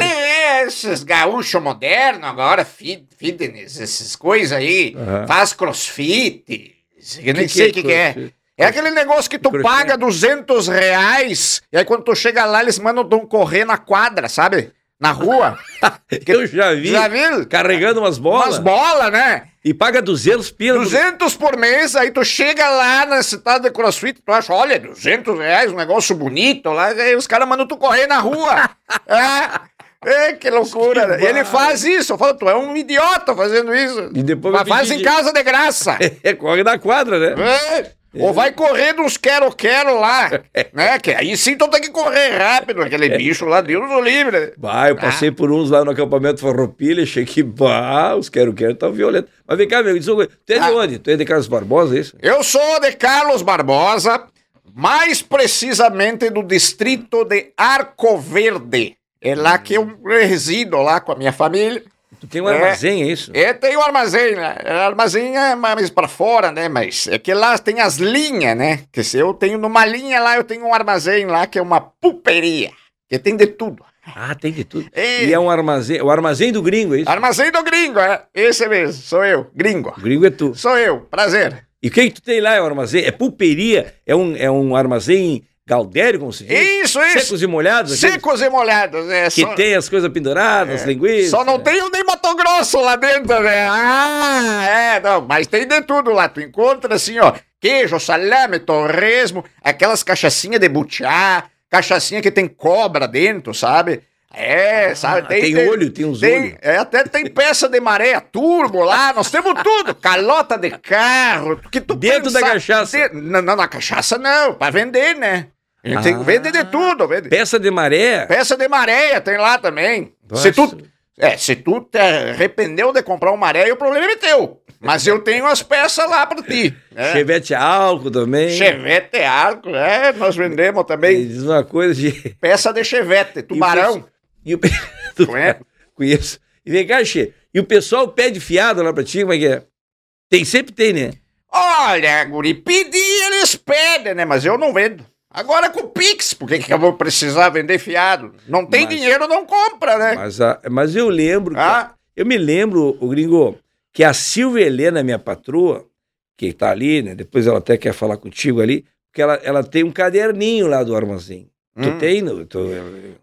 esses gaúchos modernos agora, fit- fitness, essas coisas aí. Aham. Faz crossfit. Eu nem Que sei o que que, que é. É aquele negócio que tu paga 200 reais e aí quando tu chega lá eles mandam tu correr na quadra, sabe? Na rua. <laughs> Eu já vi. Já viu? Carregando umas bolas. Umas bolas, né? E paga 200 pila. 200 por mês, aí tu chega lá na cidade de CrossFit, tu acha, olha, 200 reais, um negócio bonito lá, aí os caras mandam tu correr na rua. <laughs> é, é, que loucura. Que E ele faz isso, eu falo, tu é um idiota fazendo isso. E depois Mas faz em casa de graça. <laughs> É, corre na quadra, né? É. Ou vai correr nos quero-quero lá, <laughs> né? Que aí sim tu tem que correr rápido, aquele bicho lá, Deus o livre. Bah, eu passei por uns lá no acampamento Farroupilha, achei que, <laughs> bah, os quero-quero tão violentos. Mas vem cá, meu, diz uma coisa, tu é de Ah. onde? Tu é de Carlos Barbosa, é isso? Eu sou de Carlos Barbosa, mais precisamente do distrito de Arco Verde. É lá que eu resido, lá com a minha família. Tu tem um É. armazém, é isso? É, tem o armazém, né? O armazém é mais pra fora, né? Mas é que lá tem as linhas, né? Que se eu tenho numa linha lá, eu tenho um armazém lá que é uma pulperia. Que tem de tudo. Ah, tem de tudo. É. E é um armazém, o armazém do gringo, é isso? Armazém do gringo, é? Esse mesmo, sou eu, gringo. O gringo é tu. Sou eu, prazer. E o que, que tu tem lá? É um armazém? É pulperia? É um, é um armazém Galdério, como se diz? Isso, isso. Secos e molhados? aqueles Secos e molhados, é. Que só, tem as coisas penduradas, as linguiças. só não tem o nem Mato Grosso lá dentro, né? Ah, é, não, mas tem de tudo lá. Tu encontra assim, ó, queijo, salame, torresmo, aquelas cachaçinhas de butiá, cachaçinha que tem cobra dentro, sabe? É, sabe? Ah, tem olho, tem uns olhos. É, até tem peça de maré turbo lá, nós temos tudo. <laughs> Calota de carro, que tu Dentro da cachaça? De- Não, não, na cachaça não, pra vender, né? A gente tem Ah. que vender de tudo. Vende. Peça de maré. Peça de maréia tem lá também. Nossa. Se tu, é, se tu te arrependeu de comprar uma maréia, o problema é teu. Mas eu tenho as peças lá pra ti. né? Chevette álcool também. Chevette álcool, é, nós vendemos também. Diz uma coisa de. Peça de chevette, tubarão. E o <laughs> Conhece? Conheço. E vem cá, Che. E o pessoal pede fiado lá pra ti, como é que é? Tem, sempre tem, né? Olha, guri, pedir eles pedem, né? Mas eu não vendo. Agora com o Pix, por que, que eu vou precisar vender fiado? Não tem Mas- dinheiro, não compra, né? Mas, a- mas eu lembro. que- Ah, eu me lembro, o gringo, que a Silvia Helena, minha patroa, que tá ali, né? Depois ela até quer falar contigo ali, porque ela, ela tem um caderninho lá do armazém. Tu Hum. tem? No, tu,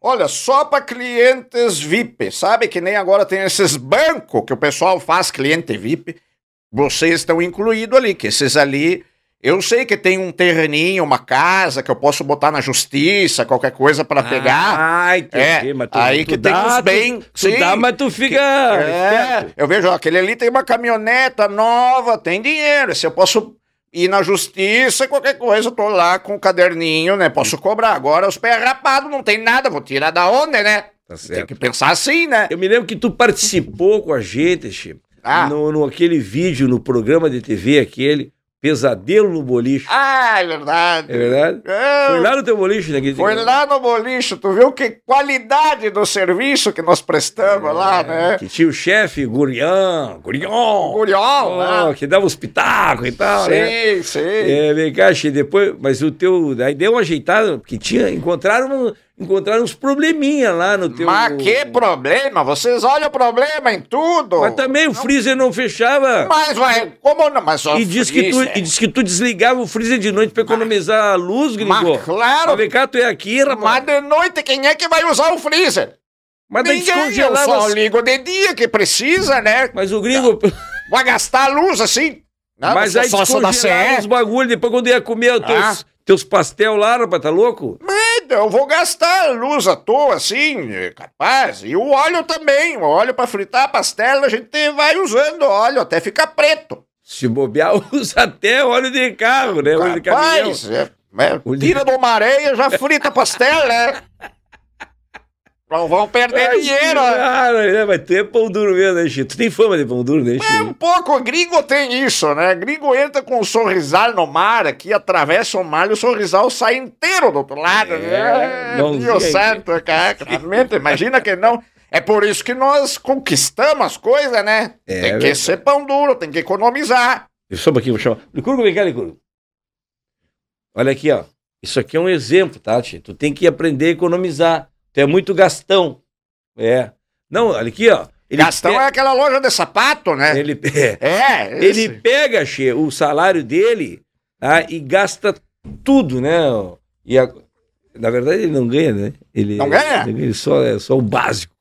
Olha, só para clientes VIP, sabe que nem agora tem esses bancos que o pessoal faz cliente VIP. Vocês estão incluídos ali, que esses ali, eu sei que tem um terreninho, uma casa que eu posso botar na justiça, qualquer coisa para pegar. Ah, entendi. É, mas tu, aí tu que tem dá, os bem- Tu, tu sim. dá, mas tu fica. É, eu vejo, ó, aquele ali tem uma caminhoneta nova, tem dinheiro. Se eu posso ir na justiça, qualquer coisa, eu tô lá com o caderninho, né? Posso cobrar. Agora os pés rapados, não tem nada, vou tirar da onde, né? Tá Tem que pensar assim, né? Eu me lembro que tu participou com a gente, Chico, Ah. no, no aquele vídeo, no programa de TV, aquele Pesadelo no Boliche. Ah, é verdade. É verdade? É, Foi lá no teu boliche, né? que- Foi lá no boliche, tu viu que qualidade do serviço que nós prestamos lá, né? Que tinha o chefe Gurian, Gurion, Guriol, oh, né? que dava os pitacos e tal, né? Sim, sim. É, vem cá, depois, mas o teu, aí deu uma ajeitada, porque tinha, encontraram, encontraram uns probleminha lá no teu... Mas que problema, vocês olham o problema em tudo. Mas também o freezer não fechava. Mas vai, como não? Mas só E diz, que tu, e diz que tu desligava o freezer de noite pra economizar a luz, gringo. Mas claro. Vem cá, tu é aqui, rapaz. Mas de noite, quem é que vai usar o freezer? Mas daí Ninguém, eu descongelava... só as- ligo de dia que precisa, né? Mas o gringo... Vai gastar a luz assim. Não, mas só- aí só, só descongelava os bagulho, depois quando ia comer os teus, Ah. Teus pastel lá, rapaz, tá louco? Eu vou gastar luz à toa, assim, capaz. E o óleo também. O óleo pra fritar pastel, a gente vai usando óleo até ficar preto. Se bobear, <laughs> usa até óleo de carro, né? Óleo de caminhão. Capaz, é, é, tira de uma areia, já frita pastel, né? <laughs> Não vão perder Ai, dinheiro. que né? tu é pão duro mesmo, né, Chico? Tu tem fama de pão duro, né, É, Chico? um pouco, o gringo tem isso, né? Gringo entra com um sorrisal no mar aqui, atravessa o mar e o sorrisal sai inteiro do outro lado. É, né? mãozinha Deus santo, cara. Realmente, imagina que não. É por isso que nós conquistamos as coisas, né? É tem que ser pão duro, tem que economizar. Só um pouquinho, vou chamar. Licurgo, vem cá, Licurgo. Olha aqui, ó. Isso aqui é um exemplo, tá, Chico? Tu tem que aprender a economizar. Tu é muito gastão. É. Não, olha aqui, ó. Ele Gastão é aquela loja de sapato, né? Ele, é, <laughs> É, ele pega, Che, o salário dele tá, e gasta tudo, né? E a- na verdade ele não ganha, né? Ele, Não ganha? Ele só, é só o básico.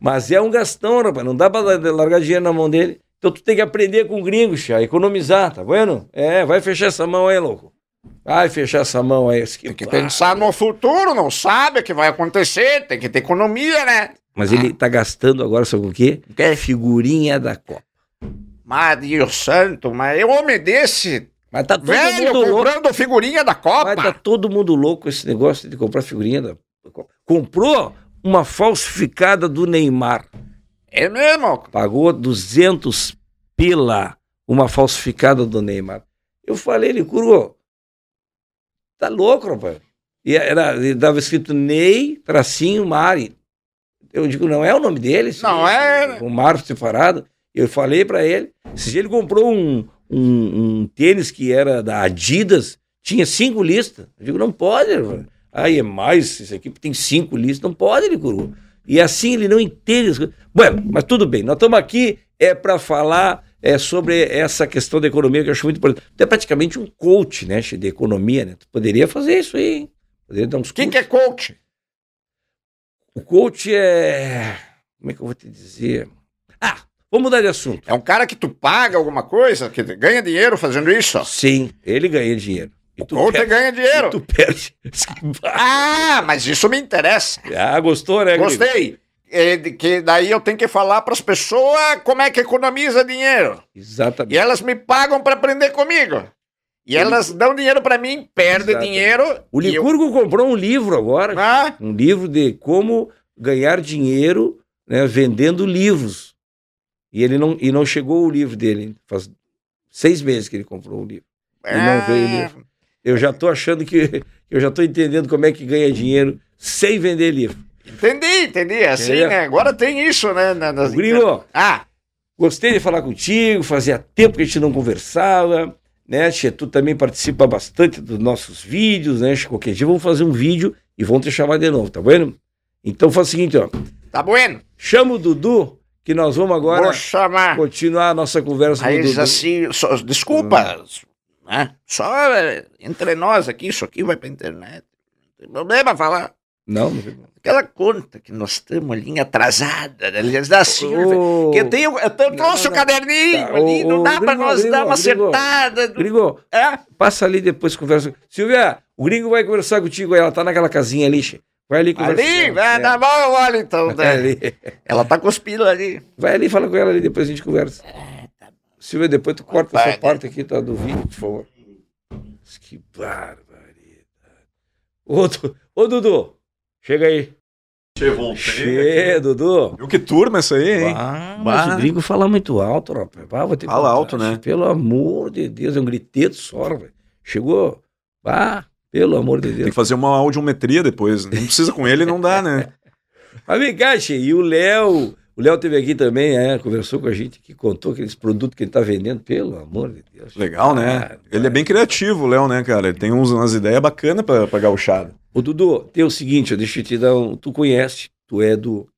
Mas é um gastão, rapaz. Não dá pra la- largar dinheiro na mão dele. Então tu tem que aprender com o gringo, Che, a economizar, tá vendo? É, vai fechar essa mão aí, louco. Vai fechar essa mão aí. Tem que pensar no futuro, não sabe o que vai acontecer, tem que ter economia, né? Mas ele tá gastando agora, sabe o quê? quê? Figurinha da Copa. Mas Deus santo, mas eu homem desse, Mas tá todo velho, mundo louco. comprando figurinha da Copa. Mas tá todo mundo louco esse negócio de comprar figurinha da Copa. Comprou uma falsificada do Neymar. É mesmo? Pagou 200 pila uma falsificada do Neymar. Eu falei, ele curou. Tá louco, rapaz. E era, e dava escrito Ney, tracinho, Mari. Eu digo, não é o nome dele? Não é. O Mar separado. Eu falei pra ele. Se ele comprou um, um, um tênis que era da Adidas, tinha cinco listas. Eu digo, não pode. rapaz. Aí é mais, esse aqui tem cinco listas. Não pode, ele curou. E assim ele não entende as coisas. Bueno, mas tudo bem, nós estamos aqui é para falar é sobre essa questão da economia que eu acho muito importante. Tu é praticamente um coach, né, de economia, né? Tu poderia fazer isso aí, hein? Poderia dar uns Quem que é coach? O coach é. Como é que eu vou te dizer? Ah, vamos mudar de assunto. É um cara que tu paga alguma coisa, que ganha dinheiro fazendo isso? Sim, ele ganha dinheiro. E tu ganha dinheiro. e tu perde. <laughs> Ah, mas isso me interessa. Ah, gostou, né? Gostei. De que daí eu tenho que falar para as pessoas como é que economiza dinheiro. Exatamente. E elas me pagam para aprender comigo. E elas dão dinheiro para mim, perdem dinheiro. O e eu- Licurgo comprou um livro agora, Ah, um livro de como ganhar dinheiro né, vendendo livros. E ele não, e não chegou o livro dele. Faz seis meses que ele comprou o livro. E não veio o é, livro. Eu já estou achando que. Eu já estou entendendo como é que ganha dinheiro sem vender livro. Entendi, entendi. Assim, Entendeu? né? Agora tem isso, né? na- nas- Gringo, Ah, gostei de falar contigo, fazia tempo que a gente não conversava, né, Che? Tu também participa bastante dos nossos vídeos, né? Qualquer dia vamos fazer um vídeo e vão te chamar de novo, tá vendo? Então faz o seguinte, ó. tá bueno. Chama o Dudu, que nós vamos agora Vou chamar. continuar a nossa conversa com o Dudu. assim, só- desculpa, né? Só é, entre nós aqui, isso aqui vai pra internet. Não tem problema falar. Não, não tem problema. Aquela conta que nós estamos ali atrasada, né? eles dá Silvia. Ô, Que eu tenho, eu trouxe não, o caderninho Tá, ali, ô, não dá pra gringo, nós gringo, dar uma gringo. acertada. Gringo, É? passa ali depois conversa. Silvia, o gringo vai conversar contigo aí, ela tá naquela casinha ali. Vai ali conversar. Ali, vai, tá bom, olha então. Vai né? <laughs> ali. Ela tá cuspindo ali. Vai ali e fala com ela ali, depois a gente conversa. Silvia, depois tu corta Vai, essa né? parte aqui tá, do vídeo, por favor. Que barbaridade. Ô, ô Dudu, chega aí. Che, voltei. Che, Dudu. Viu que turma essa aí, hein? Ah, mas Bah. o gringo fala muito alto, rapaz. Ah, vou ter que Fala contar. alto, né? Pelo amor de Deus, é um griteto só, velho. Chegou. Ah, pelo amor de Tem Deus. que fazer uma audiometria depois. Não precisa com ele, não dá, né? <laughs> Mas vem cá, Che, e o Léo, o Léo teve aqui também, é, conversou com a gente, que contou aqueles produtos que ele tá vendendo, pelo amor de Deus. Legal, né? Ah, Ele é bem criativo, o Léo, né, cara? Ele tem uns, umas ideias bacanas pra, pra gauchada. Ô, Dudu, tem o seguinte, deixa eu te dar um. Tu conhece, tu é do.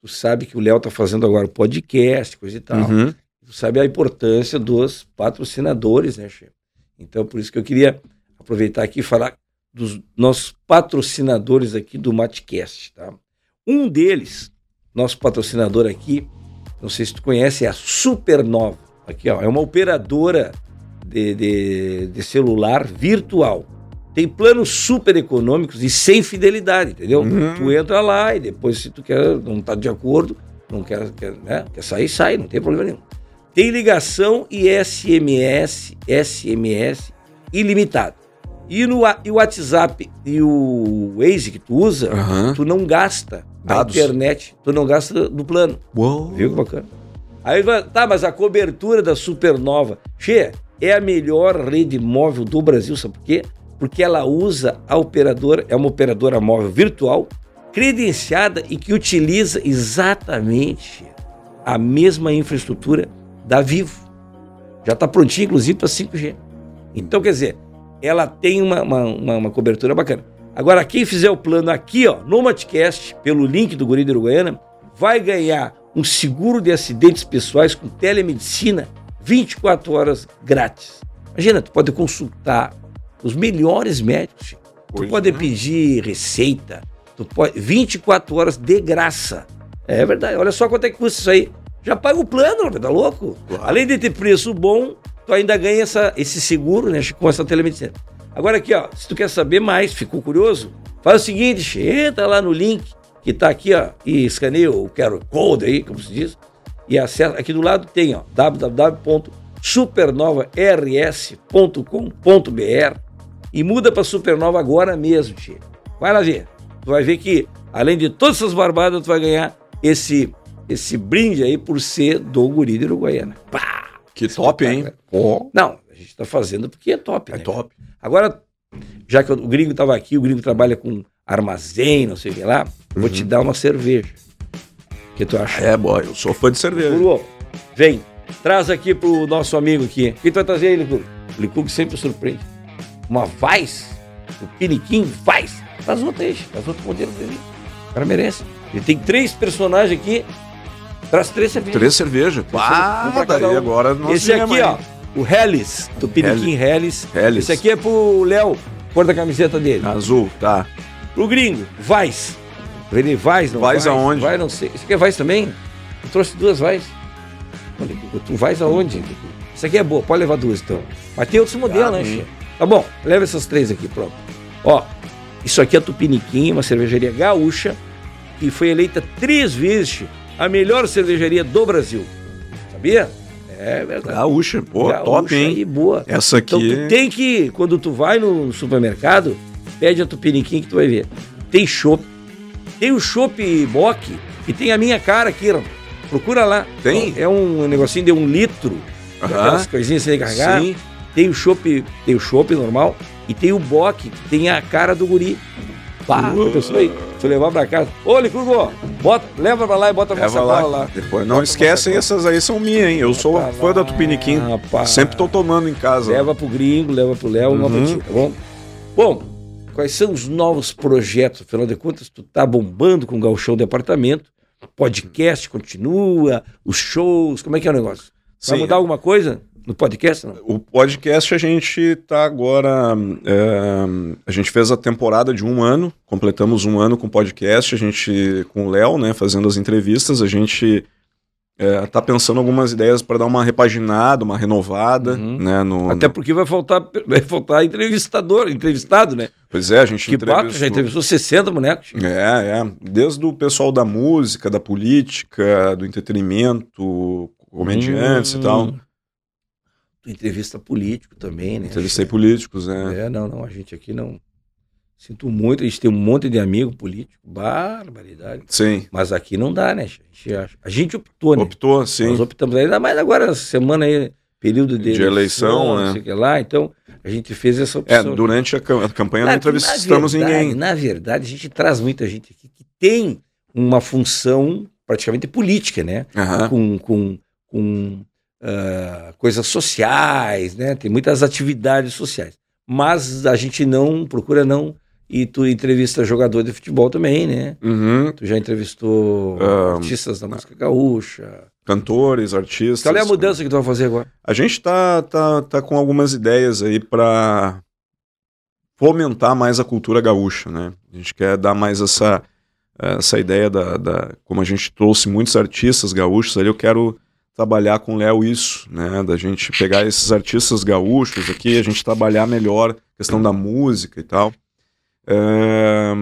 Tu sabe que o Léo tá fazendo agora podcast, coisa e tal. Uhum. Tu sabe a importância dos patrocinadores, né, Che? Então, por isso que eu queria aproveitar aqui e falar dos nossos patrocinadores aqui do Matcast, tá? Um deles, nosso patrocinador aqui, não sei se tu conhece, é a Supernova. Aqui, ó, é uma operadora de, de, de celular virtual. Tem planos super econômicos e sem fidelidade, entendeu? Uhum. Tu entra lá e depois, se tu quer, não tá de acordo, não quer, quer, né? quer sair, sai, não tem problema nenhum. Tem ligação e SMS, SMS ilimitado. E, no, e o WhatsApp e o Waze que tu usa, Aham. tu não gasta Dados. a internet, tu não gasta do plano. Uou. Viu que bacana? Aí tá, mas a cobertura da Supernova, Che, é a melhor rede móvel do Brasil, sabe por quê? Porque ela usa a operadora, é uma operadora móvel virtual, credenciada e que utiliza exatamente a mesma infraestrutura da Vivo. Já está prontinha, inclusive, para 5G. Então, quer dizer, ela tem uma, uma, uma- cobertura bacana. Agora, quem fizer o plano aqui, ó, no Matcast, pelo link do Guri de Uruguaiana, vai ganhar um seguro de acidentes pessoais com telemedicina 24 horas grátis. Imagina, tu pode consultar os melhores médicos. Tu Pois pode é. pedir receita. Tu pode 24 horas de graça. É verdade. Olha só quanto é que custa isso aí. Já paga o plano, tá louco? Além de ter preço bom, tu ainda ganha essa, esse seguro, né, com essa telemedicina. Agora aqui, ó, se tu quer saber mais, ficou curioso, faz o seguinte, entra lá no link que tá aqui, ó, e escaneia o QR Code aí, como se diz, e acessa, aqui do lado tem, ó, www.supernova.rs.com.br e muda para Supernova agora mesmo, che. Vai lá ver. Tu vai ver que, além de todas essas barbadas, tu vai ganhar esse, esse brinde aí por ser do Guri de Uruguaiana. Pá! Que top, hein? Ó. Não, a gente tá fazendo porque é top, É né? top. Agora, já que o gringo tava aqui, o gringo trabalha com armazém, não sei o que lá, eu vou te dar uma cerveja. O que tu acha? É, boy, eu sou fã de cerveja. Guru, vem, traz aqui pro nosso amigo aqui. O que tu vai trazer aí, Licurgo? O Licurgo sempre surpreende. Uma Vaz, o Piniquim Vaz. Traz outra aí, traz outro modelo dele. O cara merece. Ele tem três personagens aqui Traz três cervejas. Três cervejas. Ah, um. agora nós Esse aqui, ó, o Hellis, do Piniquim Hellis. Hellis. Esse aqui é pro Léo, cor da camiseta dele. Azul, tá. Pro gringo, Vais. Ele Vais, não Vais aonde? Vai, não sei. Esse aqui é também? Eu trouxe duas aqui, Tu Vais aonde? Essa aqui é boa, pode levar duas então. Mas tem outros modelos, né, hum. Tá bom, leva essas três aqui, pronto. Ó, isso aqui é Tupiniquim, uma cervejaria gaúcha, que foi eleita três vezes a melhor cervejaria do Brasil. Sabia? É verdade. Gaúcha, pô, Gaúcha top, hein? E boa. Essa aqui. Então tu tem que, quando tu vai no supermercado, pede a Tupiniquim que tu vai ver. Tem chopp. Tem o chopp bock e tem a minha cara aqui, ó. Procura lá. Tem? É um negocinho de um litro. Aquelas coisinhas sem carregar. Sim. Tem o chopp, tem o chopp normal e tem o bock, que tem a cara do guri. Pá, Uh. pensou aí? Se eu levar pra casa. Ô, Licurgo, bota, leva pra lá e bota pra Leva sacola lá. lá. Depois, não esquecem, essas aí são minhas, hein? Eu sou fã da Tupiniquim. rapaz. Sempre tô tomando em casa. Leva pro gringo, leva pro Léo, uma Uhum. ti, tá bom? Bom, quais são os novos projetos? Afinal de contas, tu tá bombando com o Gauchão Departamento, podcast continua, os shows, como é que é o negócio? Vai Sim. mudar alguma coisa no podcast? Não? O podcast a gente tá agora. é, a gente fez a temporada de um ano, completamos um ano com o podcast, a gente, com o Léo, né, fazendo as entrevistas, a gente é, tá pensando algumas ideias para dar uma repaginada, uma renovada, Uhum. né? No, Até porque vai faltar, vai faltar entrevistador, entrevistado, né? Pois é, a gente Que bato, já entrevistou 60 bonecos. É, é. Desde o pessoal da música, da política, do entretenimento, comediantes Hum. e tal. Tu entrevista político também, né? Entrevistei políticos, né? É, não, não, a gente aqui não. Sinto muito, a gente tem um monte de amigo político, barbaridade. Sim. Mas aqui não dá, né? A gente, a gente optou, né? Optou, sim. Nós optamos ainda mais agora, semana aí, período de, De eleição, né? não sei o que lá, então a gente fez essa É, opção. durante a, cam- a campanha Na- não entrevistamos na verdade, ninguém. Na verdade, a gente traz muita gente aqui que tem uma função praticamente política, né? Aham. Com, com, com ah, coisas sociais, né? Tem muitas atividades sociais. Mas a gente não procura não. E tu entrevista jogador de futebol também, né? Uhum. Tu já entrevistou Ah, artistas da música gaúcha. Cantores, artistas. Qual é a mudança que tu vai fazer agora? A gente tá, tá, tá com algumas ideias aí para fomentar mais a cultura gaúcha, né? A gente quer dar mais essa, essa ideia da, da. Como a gente trouxe muitos artistas gaúchos ali, eu quero trabalhar com o Léo isso, né? Da gente pegar esses artistas gaúchos aqui, a gente trabalhar melhor a questão da música e tal. É,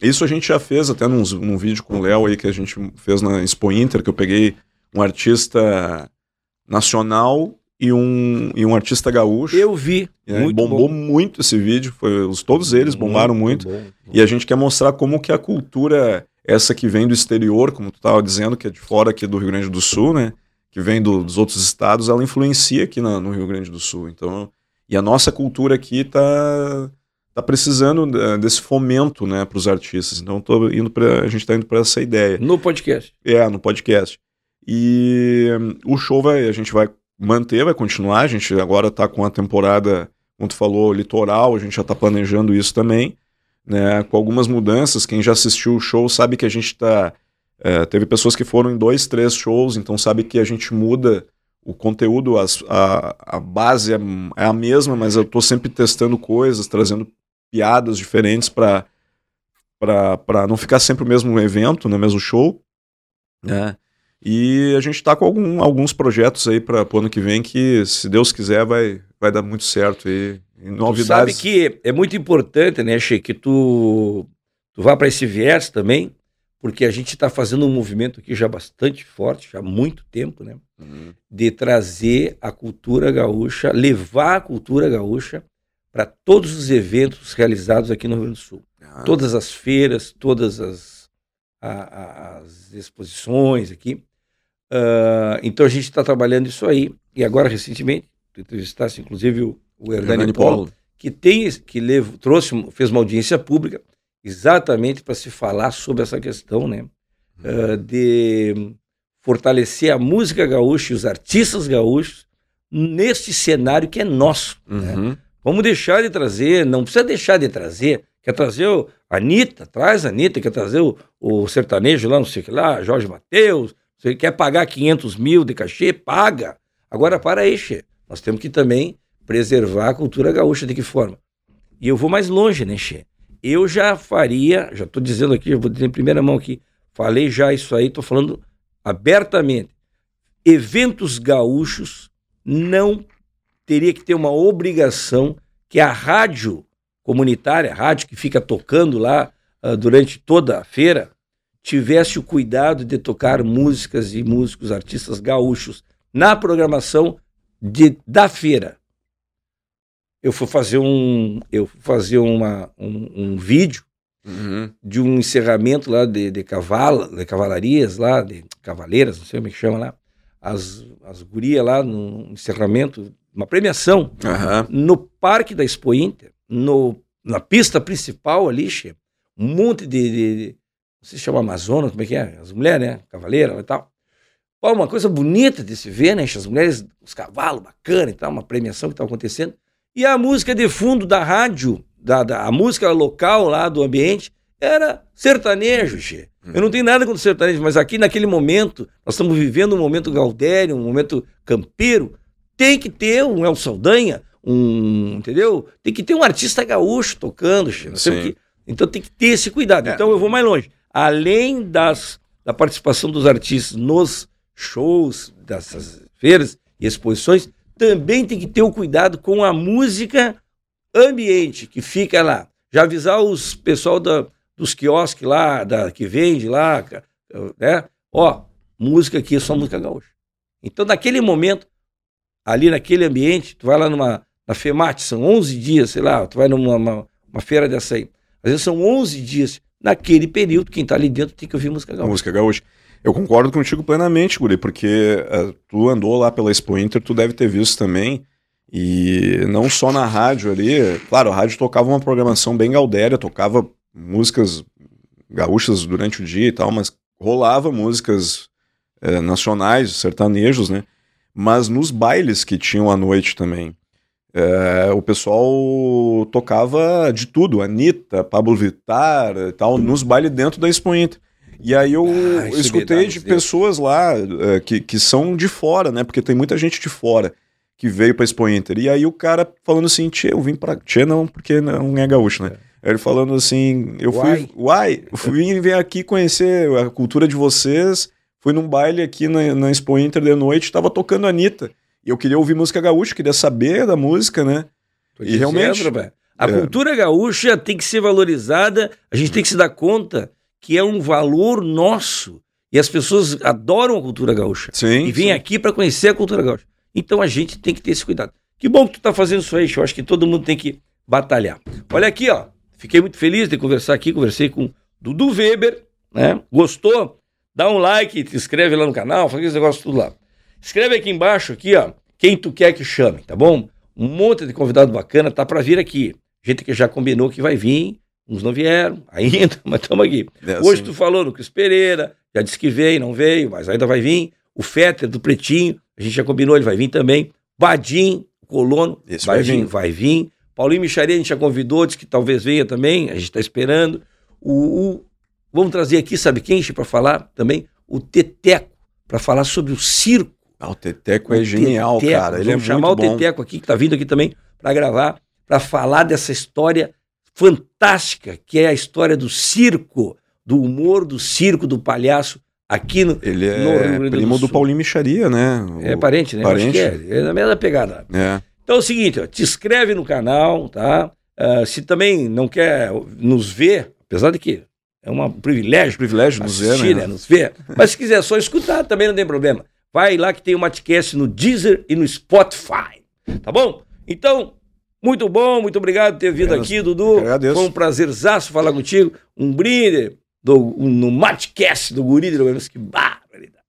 Isso a gente já fez até num, num vídeo com o Léo aí que a gente fez na Expo Inter, que eu peguei um artista nacional e um, e um artista gaúcho. Eu vi. Aí muito bombou bom. muito esse vídeo, foi, os, todos eles bombaram muito. bom, bom. E a gente quer mostrar como que a cultura, essa que vem do exterior, como tu estava dizendo, que é de fora aqui do Rio Grande do Sul, né? Que vem do- dos outros estados, ela influencia aqui na- no Rio Grande do Sul. Então, e a nossa cultura aqui tá, tá precisando eh, desse fomento, né, para os artistas. Então, tô indo pra, a gente está indo para essa ideia. No podcast. É, no podcast. E hum, o show vai, a gente vai manter, vai continuar. A gente agora tá com a temporada, como tu falou, litoral, a gente já tá planejando isso também, né? Com algumas mudanças. Quem já assistiu o show sabe que a gente tá. é, teve pessoas que foram em dois, três shows, então sabe que a gente muda o conteúdo, as- a, a base é, é a mesma, mas eu tô sempre testando coisas, trazendo piadas diferentes para não ficar sempre o mesmo evento, né, mesmo show. né? E a gente está com algum- alguns projetos aí para o ano que vem que, se Deus quiser, vai, vai dar muito certo. E, e Tu novidades. sabe que é muito importante, né, Che, que tu, tu vá para esse viés também, porque a gente está fazendo um movimento aqui já bastante forte, já há muito tempo, né? Uhum. De trazer a cultura gaúcha, levar a cultura gaúcha para todos os eventos realizados aqui no Rio Grande do Sul. Ah, Todas as feiras, todas as, a- a- as exposições aqui. Ah, então a gente está trabalhando isso aí. E agora, recentemente, tu entrevistasse inclusive o, o Hernani Hernani Polo, Polo. que tem que levo, trouxe fez uma audiência pública exatamente para se falar sobre essa questão, né, ah, de fortalecer a música gaúcha e os artistas gaúchos neste cenário que é nosso. né? Uhum. Vamos deixar de trazer, não precisa deixar de trazer. Quer trazer o Anitta, traz a Anitta, quer trazer o, o sertanejo lá, não sei o que lá, Jorge Mateus, não Você quer pagar 500 mil de cachê? Paga. Agora, para aí, Che. Nós temos que também preservar a cultura gaúcha. De que forma? E eu vou mais longe, né, Che? Eu já faria, já estou dizendo aqui, já vou dizer em primeira mão aqui, falei já isso aí, estou falando abertamente. Eventos gaúchos não teria que ter uma obrigação que a rádio comunitária, a rádio que fica tocando lá uh, durante toda a feira, tivesse o cuidado de tocar músicas e músicos, artistas gaúchos na programação de, da feira. Eu fui fazer um, eu fui fazer uma, um, um vídeo uhum. de um encerramento lá de, de cavalo, de cavalarias lá, de cavaleiras, não sei como é que chama lá, as, as gurias lá no encerramento uma premiação uhum. no Parque da Expo Inter, no, na pista principal ali, che, um monte de, de, se chama Amazônia, como é que é? As mulheres, né? Cavaleira e tal. Pô, uma coisa bonita de se ver, né? As mulheres, os cavalos, bacana e tal, uma premiação que estava acontecendo. E a música de fundo da rádio, da, da, a música local lá do ambiente, era sertanejo, che. Eu não tenho nada contra sertanejo, mas aqui naquele momento, nós estamos vivendo um momento gaudério, um momento campeiro, tem que ter um El Saldanha, um, entendeu? Tem que ter um artista gaúcho tocando, que, então tem que ter esse cuidado. É. Então eu vou mais longe. Além das, da participação dos artistas nos shows, dessas feiras e exposições, também tem que ter o cuidado com a música ambiente que fica lá. Já avisar os pessoal da, dos quiosques lá, da, que vende lá, né? Ó, música aqui é só música gaúcha. Então, naquele momento, ali naquele ambiente, tu vai lá numa na FEMAT, são 11 dias, sei lá, tu vai numa uma, uma feira dessa aí. Às vezes são 11 dias. Naquele período, quem tá ali dentro tem que ouvir música gaúcha. Música gaúcha. Eu concordo contigo plenamente, Guri, porque uh, tu andou lá pela Expo Inter, tu deve ter visto também, e não só na rádio ali, claro, a rádio tocava uma programação bem gaudéria, tocava músicas gaúchas durante o dia e tal, mas rolava músicas uh, nacionais, sertanejos, né? mas nos bailes que tinham à noite também. É, o pessoal tocava de tudo, Anitta, Pablo Vittar e tal, nos bailes dentro da Expo Inter. E aí eu, ah, eu escutei de pessoas lá é, que, que são de fora, né? Porque tem muita gente de fora que veio pra Expo Inter. E aí o cara falando assim, Tchê, eu vim pra. Tchê não, porque não é gaúcho, né? É. Ele falando assim, eu fui. Uai, fui vir aqui conhecer a cultura de vocês Fui num baile aqui na, na Expo Inter de noite, tava tocando Anitta. E eu queria ouvir música gaúcha, queria saber da música, né? Tô e realmente. A é. cultura gaúcha tem que ser valorizada, a gente tem que se dar conta que é um valor nosso. E as pessoas adoram a cultura gaúcha. Sim. E vêm aqui para conhecer a cultura gaúcha. Então a gente tem que ter esse cuidado. Que bom que tu tá fazendo isso aí, eu acho que todo mundo tem que batalhar. Olha aqui, ó. Fiquei muito feliz de conversar aqui, conversei com Dudu Weber, né? Gostou? Dá um like, te inscreve lá no canal, faz esse negócio tudo lá. Escreve aqui embaixo, aqui, ó, quem tu quer que chame, tá bom? Um monte de convidado bacana tá para vir aqui. Gente que já combinou que vai vir, uns não vieram <laughs> ainda, mas estamos aqui. É, Hoje sim. tu falou no Cris Pereira, já disse que veio, não veio, mas ainda vai vir. O Fetter do Pretinho, a gente já combinou, ele vai vir também. Badim, Colono, Esse vai, vir, vai vir. Paulinho Micharia, a gente já convidou, disse que talvez venha também, a gente está esperando. O, o, Vamos trazer aqui, sabe quem, para falar também? O Teteco, para falar sobre o circo. Ah, o Teteco é o é genial, Teteco. cara. Ele Vamos é chamar muito o Teteco aqui, que está vindo aqui também para gravar, para falar dessa história fantástica, que é a história do circo, do humor do circo, do palhaço, aqui no Ele é no primo do, do Paulinho Micharia, né? O é parente, né? Parente. é, é na mesma pegada. É. Então é o seguinte, ó, te inscreve no canal, tá? Uh, se também não quer nos ver, apesar de que é um privilégio. Privilégio nos ver, né? né? Nos ver. Mas se quiser só escutar, também não tem problema. Vai lá que tem o Matcast no Deezer e no Spotify. Tá bom? Então, muito bom, muito obrigado por ter vindo aqui, Dudu. Agradeço. Foi um prazerzaço falar contigo. Um brinde do, um, no Matcast do Guri de Que barbaridade.